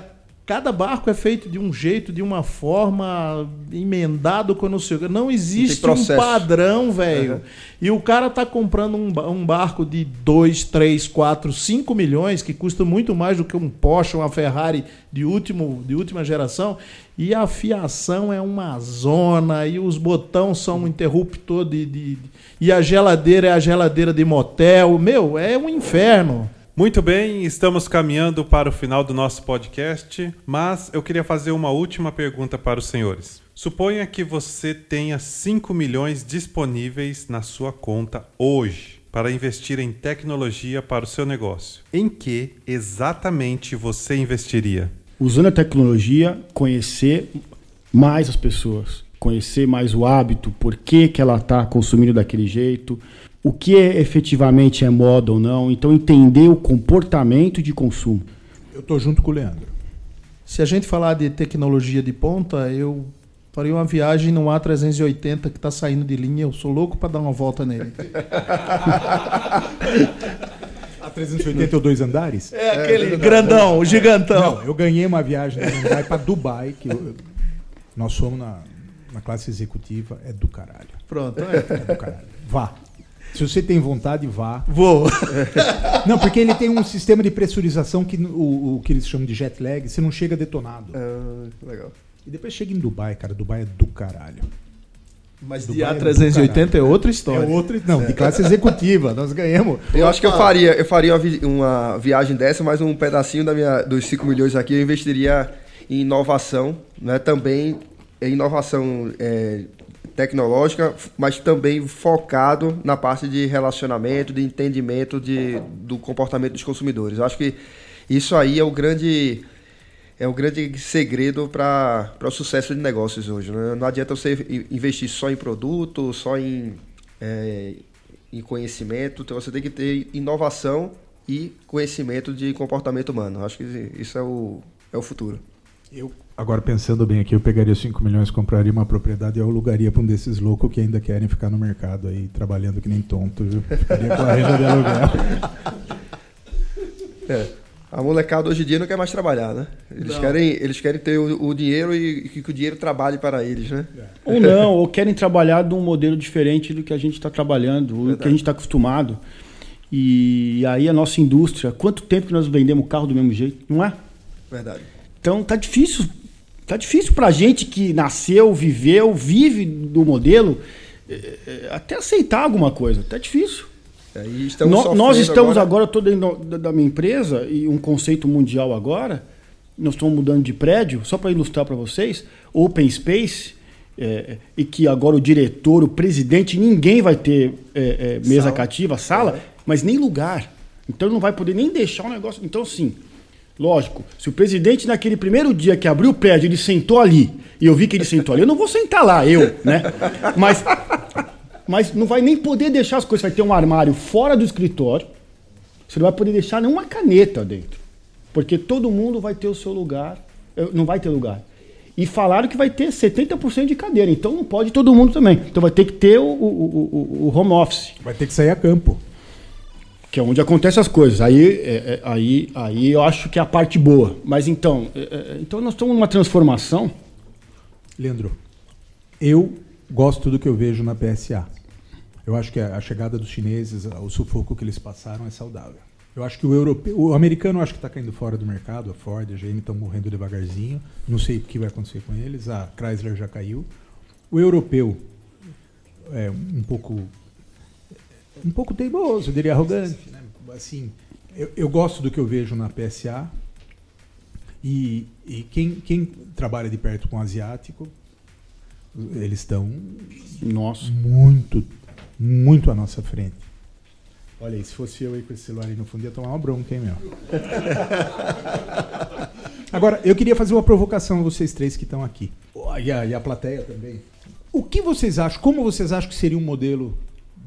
Cada barco é feito de um jeito, de uma forma, emendado com não sei o Não existe um padrão, velho. Uhum. E o cara tá comprando um, um barco de 2, 3, 4, 5 milhões, que custa muito mais do que um Porsche, uma Ferrari de, último, de última geração. E a fiação é uma zona, e os botões são um interruptor de, de, de. E a geladeira é a geladeira de motel. Meu, é um inferno. Muito bem, estamos caminhando para o final do nosso podcast, mas eu queria fazer uma última pergunta para os senhores. Suponha que você tenha 5 milhões disponíveis na sua conta hoje para investir em tecnologia para o seu negócio. Em que exatamente você investiria? Usando a tecnologia, conhecer mais as pessoas, conhecer mais o hábito, por que, que ela está consumindo daquele jeito, o que é, efetivamente é moda ou não. Então, entender o comportamento de consumo. Eu estou junto com o Leandro. Se a gente falar de tecnologia de ponta, eu faria uma viagem no A380 que está saindo de linha. Eu sou louco para dar uma volta nele. A380 ou dois andares? É aquele é, grandão, o gigantão. Não, eu ganhei uma viagem para Dubai, que eu, nós somos na, na classe executiva, é do caralho. Pronto. É, é do caralho. Vá. Se você tem vontade, vá. Vou. Não, porque ele tem um sistema de pressurização que o, o que eles chamam de jet lag, você não chega detonado. Ah, legal. E depois chega em Dubai, cara. Dubai é do caralho. Mas Dubai de A380 é, é, outra história. É outra, não, de classe executiva. Nós ganhamos. Eu acho que eu faria, eu faria uma, vi uma viagem dessa, mas um pedacinho da minha, dos 5 milhões aqui eu investiria em inovação, né? Também em inovação é, tecnológica, mas também focado na parte de relacionamento, de entendimento de, do comportamento dos consumidores. Eu acho que isso aí é o grande é o grande segredo para o sucesso de negócios hoje. Né? Não adianta você investir só em produto, só em, é, em conhecimento. Então você tem que ter inovação e conhecimento de comportamento humano. Acho que isso é o, é o futuro. Eu, agora pensando bem aqui, eu pegaria 5 milhões, compraria uma propriedade e eu alugaria para um desses loucos que ainda querem ficar no mercado aí, trabalhando que nem tonto, viu? Ficaria com a renda de aluguel. É. A molecada hoje em dia não quer mais trabalhar, né? Eles, querem, eles querem ter o, o dinheiro e que, que, o dinheiro trabalhe para eles, né? Ou não, ou querem trabalhar de um modelo diferente do que a gente está trabalhando, do que a gente está acostumado. E aí a nossa indústria, quanto tempo que nós vendemos carro do mesmo jeito, não é? Verdade. Então tá difícil. Tá difícil pra gente que nasceu, viveu, vive do modelo, é, é, até aceitar alguma coisa. Tá difícil. É, no, nós estamos agora, agora dentro da minha empresa, e um conceito mundial agora, nós estamos mudando de prédio, só para ilustrar para vocês, Open Space, é, e que agora o diretor, o presidente, ninguém vai ter é, é, mesa sala. cativa, sala, é. mas nem lugar. Então não vai poder nem deixar o negócio. Então, sim, Lógico, se o presidente naquele primeiro dia que abriu o prédio, ele sentou ali, e eu vi que ele sentou ali, eu não vou sentar lá, eu, né? Mas, mas não vai nem poder deixar as coisas. Vai ter um armário fora do escritório, você não vai poder deixar nenhuma caneta dentro. Porque todo mundo vai ter o seu lugar, não vai ter lugar. E falaram que vai ter 70% de cadeira, então não pode todo mundo também. Então vai ter que ter o, o, o, o home office. Vai ter que sair a campo que é onde acontecem as coisas. Aí, é, é, aí, aí eu acho que é a parte boa. Mas então, é, é, então nós estamos numa transformação. Leandro, eu gosto do que eu vejo na PSA. Eu acho que a chegada dos chineses, o sufoco que eles passaram é saudável. Eu acho que o europeu, o americano acho que está caindo fora do mercado, a Ford, a GM estão morrendo devagarzinho. Não sei o que vai acontecer com eles. A Chrysler já caiu. O europeu é um pouco um pouco teimoso, eu diria arrogante. Né? Assim, eu, eu, gosto do que eu vejo na PSA. E, e quem, quem trabalha de perto com asiático, eles estão muito, muito à nossa frente. Olha aí, se fosse eu aí com esse celular aí no fundo, ia tomar uma bronca, hein, meu? Agora, eu queria fazer uma provocação a vocês três que estão aqui. E a, e a plateia também. O que vocês acham, como vocês acham que seria um modelo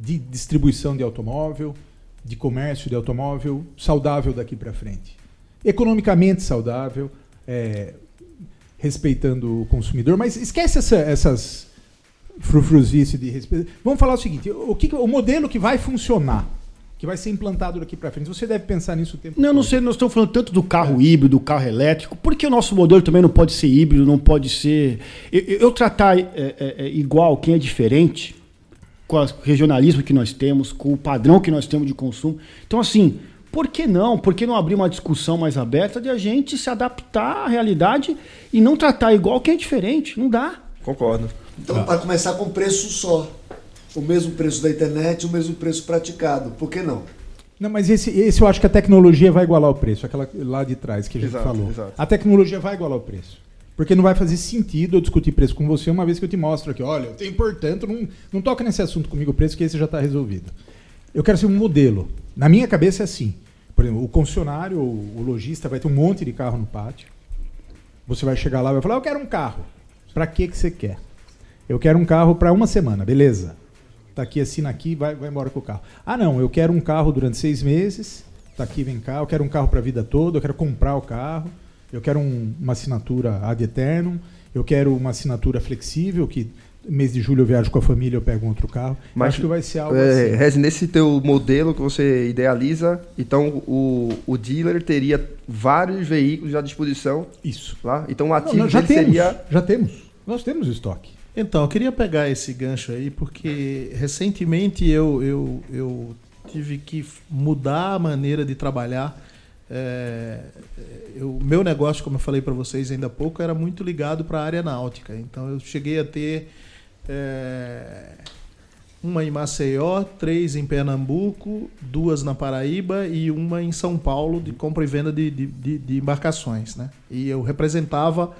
de distribuição de automóvel, de comércio de automóvel saudável daqui para frente. Economicamente saudável, é, respeitando o consumidor, mas esquece essa, essas frufruzices de respeito. Vamos falar o seguinte: o, que, o modelo que vai funcionar, que vai ser implantado daqui para frente. Você deve pensar nisso o tempo Não, não sei, nós estamos falando tanto do carro é. híbrido, do carro elétrico. Por que o nosso modelo também não pode ser híbrido, não pode ser. Eu, eu tratar é, é, é, igual quem é diferente, com o regionalismo que nós temos, com o padrão que nós temos de consumo. Então, assim, por que não? Por que não abrir uma discussão mais aberta de a gente se adaptar à realidade e não tratar igual quem é diferente? Não dá. Concordo. Então, ah. para começar com preço só. O mesmo preço da internet, o mesmo preço praticado. Por que não? Não, mas esse, esse eu acho que a tecnologia vai igualar o preço, aquela lá de trás que a gente exato, falou. Exato. A tecnologia vai igualar o preço. Porque não vai fazer sentido eu discutir preço com você uma vez que eu te mostro aqui, olha, eu tenho, portanto, não, não toca nesse assunto comigo o preço, que esse já está resolvido. Eu quero ser um modelo. Na minha cabeça é assim. Por exemplo, o concessionário, o lojista vai ter um monte de carro no pátio. Você vai chegar lá e vai falar, eu quero um carro. Para que que você quer? Eu quero um carro para uma semana, beleza? Tá aqui, assina aqui, vai, vai embora com o carro. Ah, não, eu quero um carro durante seis meses. Tá aqui, vem cá. Eu quero um carro para a vida toda. Eu quero comprar o carro. Eu quero um, uma assinatura ad eternum. Eu quero uma assinatura flexível que mês de julho eu viajo com a família, eu pego um outro carro. Mas acho que vai ser algo é, assim. nesse teu modelo que você idealiza, então o, o dealer teria vários veículos à disposição. Isso. Lá. Então o ativo Não, já temos, seria. Já temos. Nós temos estoque. Então, eu queria pegar esse gancho aí, porque recentemente eu, eu, eu tive que mudar a maneira de trabalhar. É, o meu negócio, como eu falei para vocês ainda há pouco, era muito ligado para a área náutica. Então, eu cheguei a ter é, uma em Maceió, três em Pernambuco, duas na Paraíba e uma em São Paulo de compra e venda de, de, de embarcações. Né? E eu representava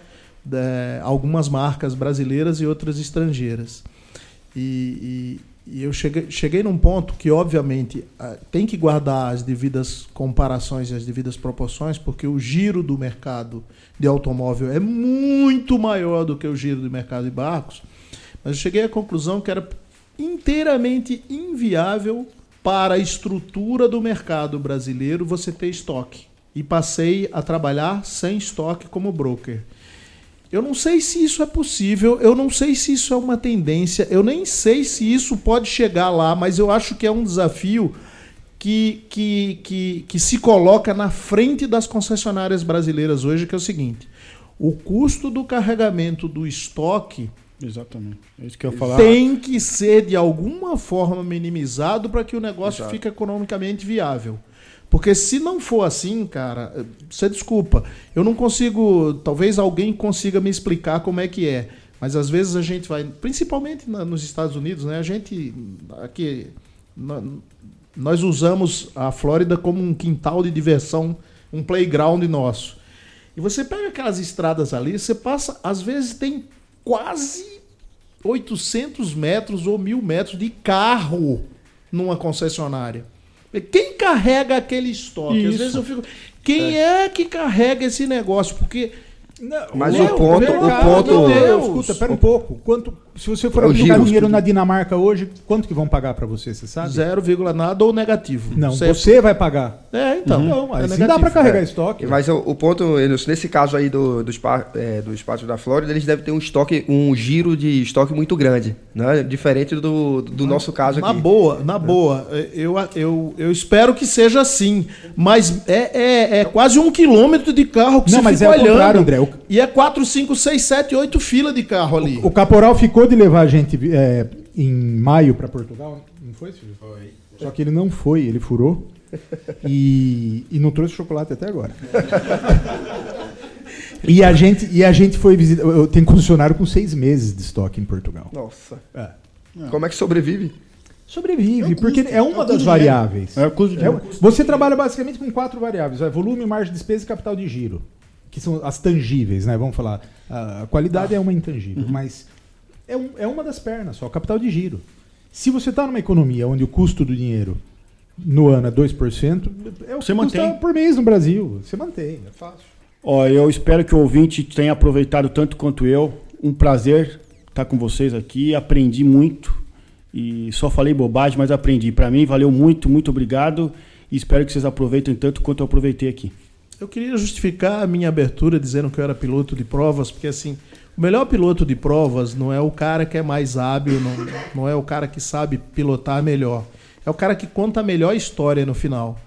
é, algumas marcas brasileiras e outras estrangeiras. E, e, e eu cheguei, cheguei num ponto que, obviamente, tem que guardar as devidas comparações e as devidas proporções, porque o giro do mercado de automóvel é muito maior do que o giro do mercado de barcos. Mas eu cheguei à conclusão que era inteiramente inviável para a estrutura do mercado brasileiro você ter estoque. E passei a trabalhar sem estoque como broker. Eu não sei se isso é possível, eu não sei se isso é uma tendência, eu nem sei se isso pode chegar lá, mas eu acho que é um desafio que, que, que, que se coloca na frente das concessionárias brasileiras hoje, que é o seguinte: o custo do carregamento do estoque. Exatamente. É isso que eu falar. Tem que ser de alguma forma minimizado para que o negócio Exato. fique economicamente viável. Porque se não for assim, cara, você desculpa, eu não consigo. Talvez alguém consiga me explicar como é que é. Mas às vezes a gente vai, principalmente na, nos Estados Unidos, né? A gente aqui nós usamos a Flórida como um quintal de diversão, um playground nosso. E você pega aquelas estradas ali, você passa, às vezes tem quase 800 metros ou mil metros de carro numa concessionária. Quem carrega aquele estoque? Isso. Às vezes eu fico. Quem é. é que carrega esse negócio? Porque não, Mas o ponto, meu, o ponto. Deus, escuta, pera um pouco. Quanto, se você for é aplicar dinheiro na Dinamarca hoje, quanto que vão pagar para você, você sabe? Zero vírgula nada ou negativo. Não, você, você vai pagar. É, então. Uhum. Não, é dá para carregar é. estoque. Mas o, o, ponto, nesse caso aí do, dos, é, dos pátios da Flórida, eles devem ter um estoque, um giro de estoque muito grande, né? Diferente do, do nosso caso na aqui. Na boa, na boa. Eu, eu, eu espero que seja assim. Mas é, é, é quase um quilômetro de carro que Não, você mas fica é olhando. André. O... E é 4, 5, 6, 7, 8 filas de carro ali. O, o Caporal ficou de levar a gente é, em maio para Portugal, não foi, Silvio? Foi. Só que ele não foi, ele furou. E, e não trouxe chocolate até agora. e, a gente, e a gente foi visitar. Eu tenho funcionário com seis meses de estoque em Portugal. Nossa. É. Como é que sobrevive? Sobrevive, é porque é uma é das variáveis. É, custo de é, você trabalha basicamente com quatro variáveis: é volume, margem de despesa e capital de giro. Que são as tangíveis, né? Vamos falar. A qualidade ah. é uma intangível, uhum. mas é, um, é uma das pernas só, capital de giro. Se você está numa economia onde o custo do dinheiro no ano é 2%, é o que você mantém por mês no Brasil. Você mantém, é fácil. Ó, eu espero que o ouvinte tenha aproveitado tanto quanto eu. Um prazer estar com vocês aqui. Aprendi muito. E só falei bobagem, mas aprendi. Para mim, valeu muito, muito obrigado. E espero que vocês aproveitem tanto quanto eu aproveitei aqui. Eu queria justificar a minha abertura dizendo que eu era piloto de provas, porque assim, o melhor piloto de provas não é o cara que é mais hábil, não, não é o cara que sabe pilotar melhor. é o cara que conta a melhor história no final.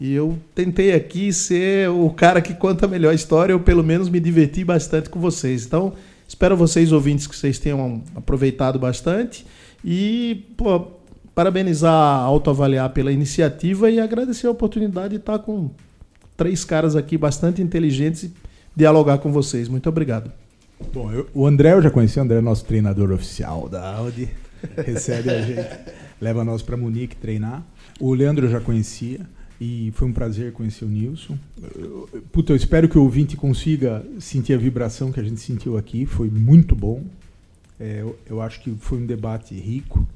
E eu tentei aqui ser o cara que conta a melhor história, eu pelo menos me diverti bastante com vocês. Então, espero vocês, ouvintes, que vocês tenham aproveitado bastante. E, pô, parabenizar a Autoavaliar pela iniciativa e agradecer a oportunidade de estar com três caras aqui bastante inteligentes e dialogar com vocês. Muito obrigado. Bom, eu, o André eu já conheci, o André é nosso treinador oficial da Audi. Recebe a gente, leva nós para Munique treinar. O Leandro eu já conhecia. E foi um prazer conhecer o Nilson. Puta, eu espero que o ouvinte consiga sentir a vibração que a gente sentiu aqui. Foi muito bom. É, eu, eu, acho que foi um debate rico.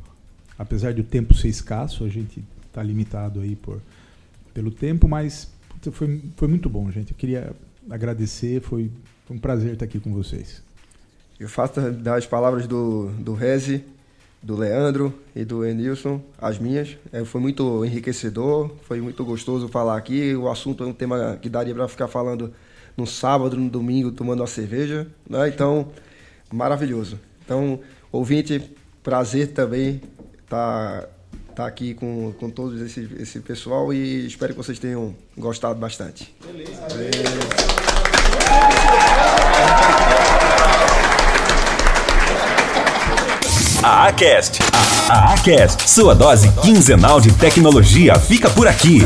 Apesar do tempo ser escasso, a gente está limitado aí por, pelo tempo, mas puta, foi, foi muito bom, gente. Eu queria agradecer. Foi, foi um prazer estar aqui com vocês. Eu faço das palavras do, do Reze do Leandro e do Enilson, as minhas. É, foi muito enriquecedor, foi muito gostoso falar aqui. O assunto é um tema que daria para ficar falando no sábado, no domingo, tomando uma cerveja. Né? Então, maravilhoso. Então, ouvinte, prazer também estar tá, tá aqui com, com todo esse, esse pessoal e espero que vocês tenham gostado bastante. Beleza. Beleza. A Acast. A Acast, sua dose quinzenal de tecnologia fica por aqui.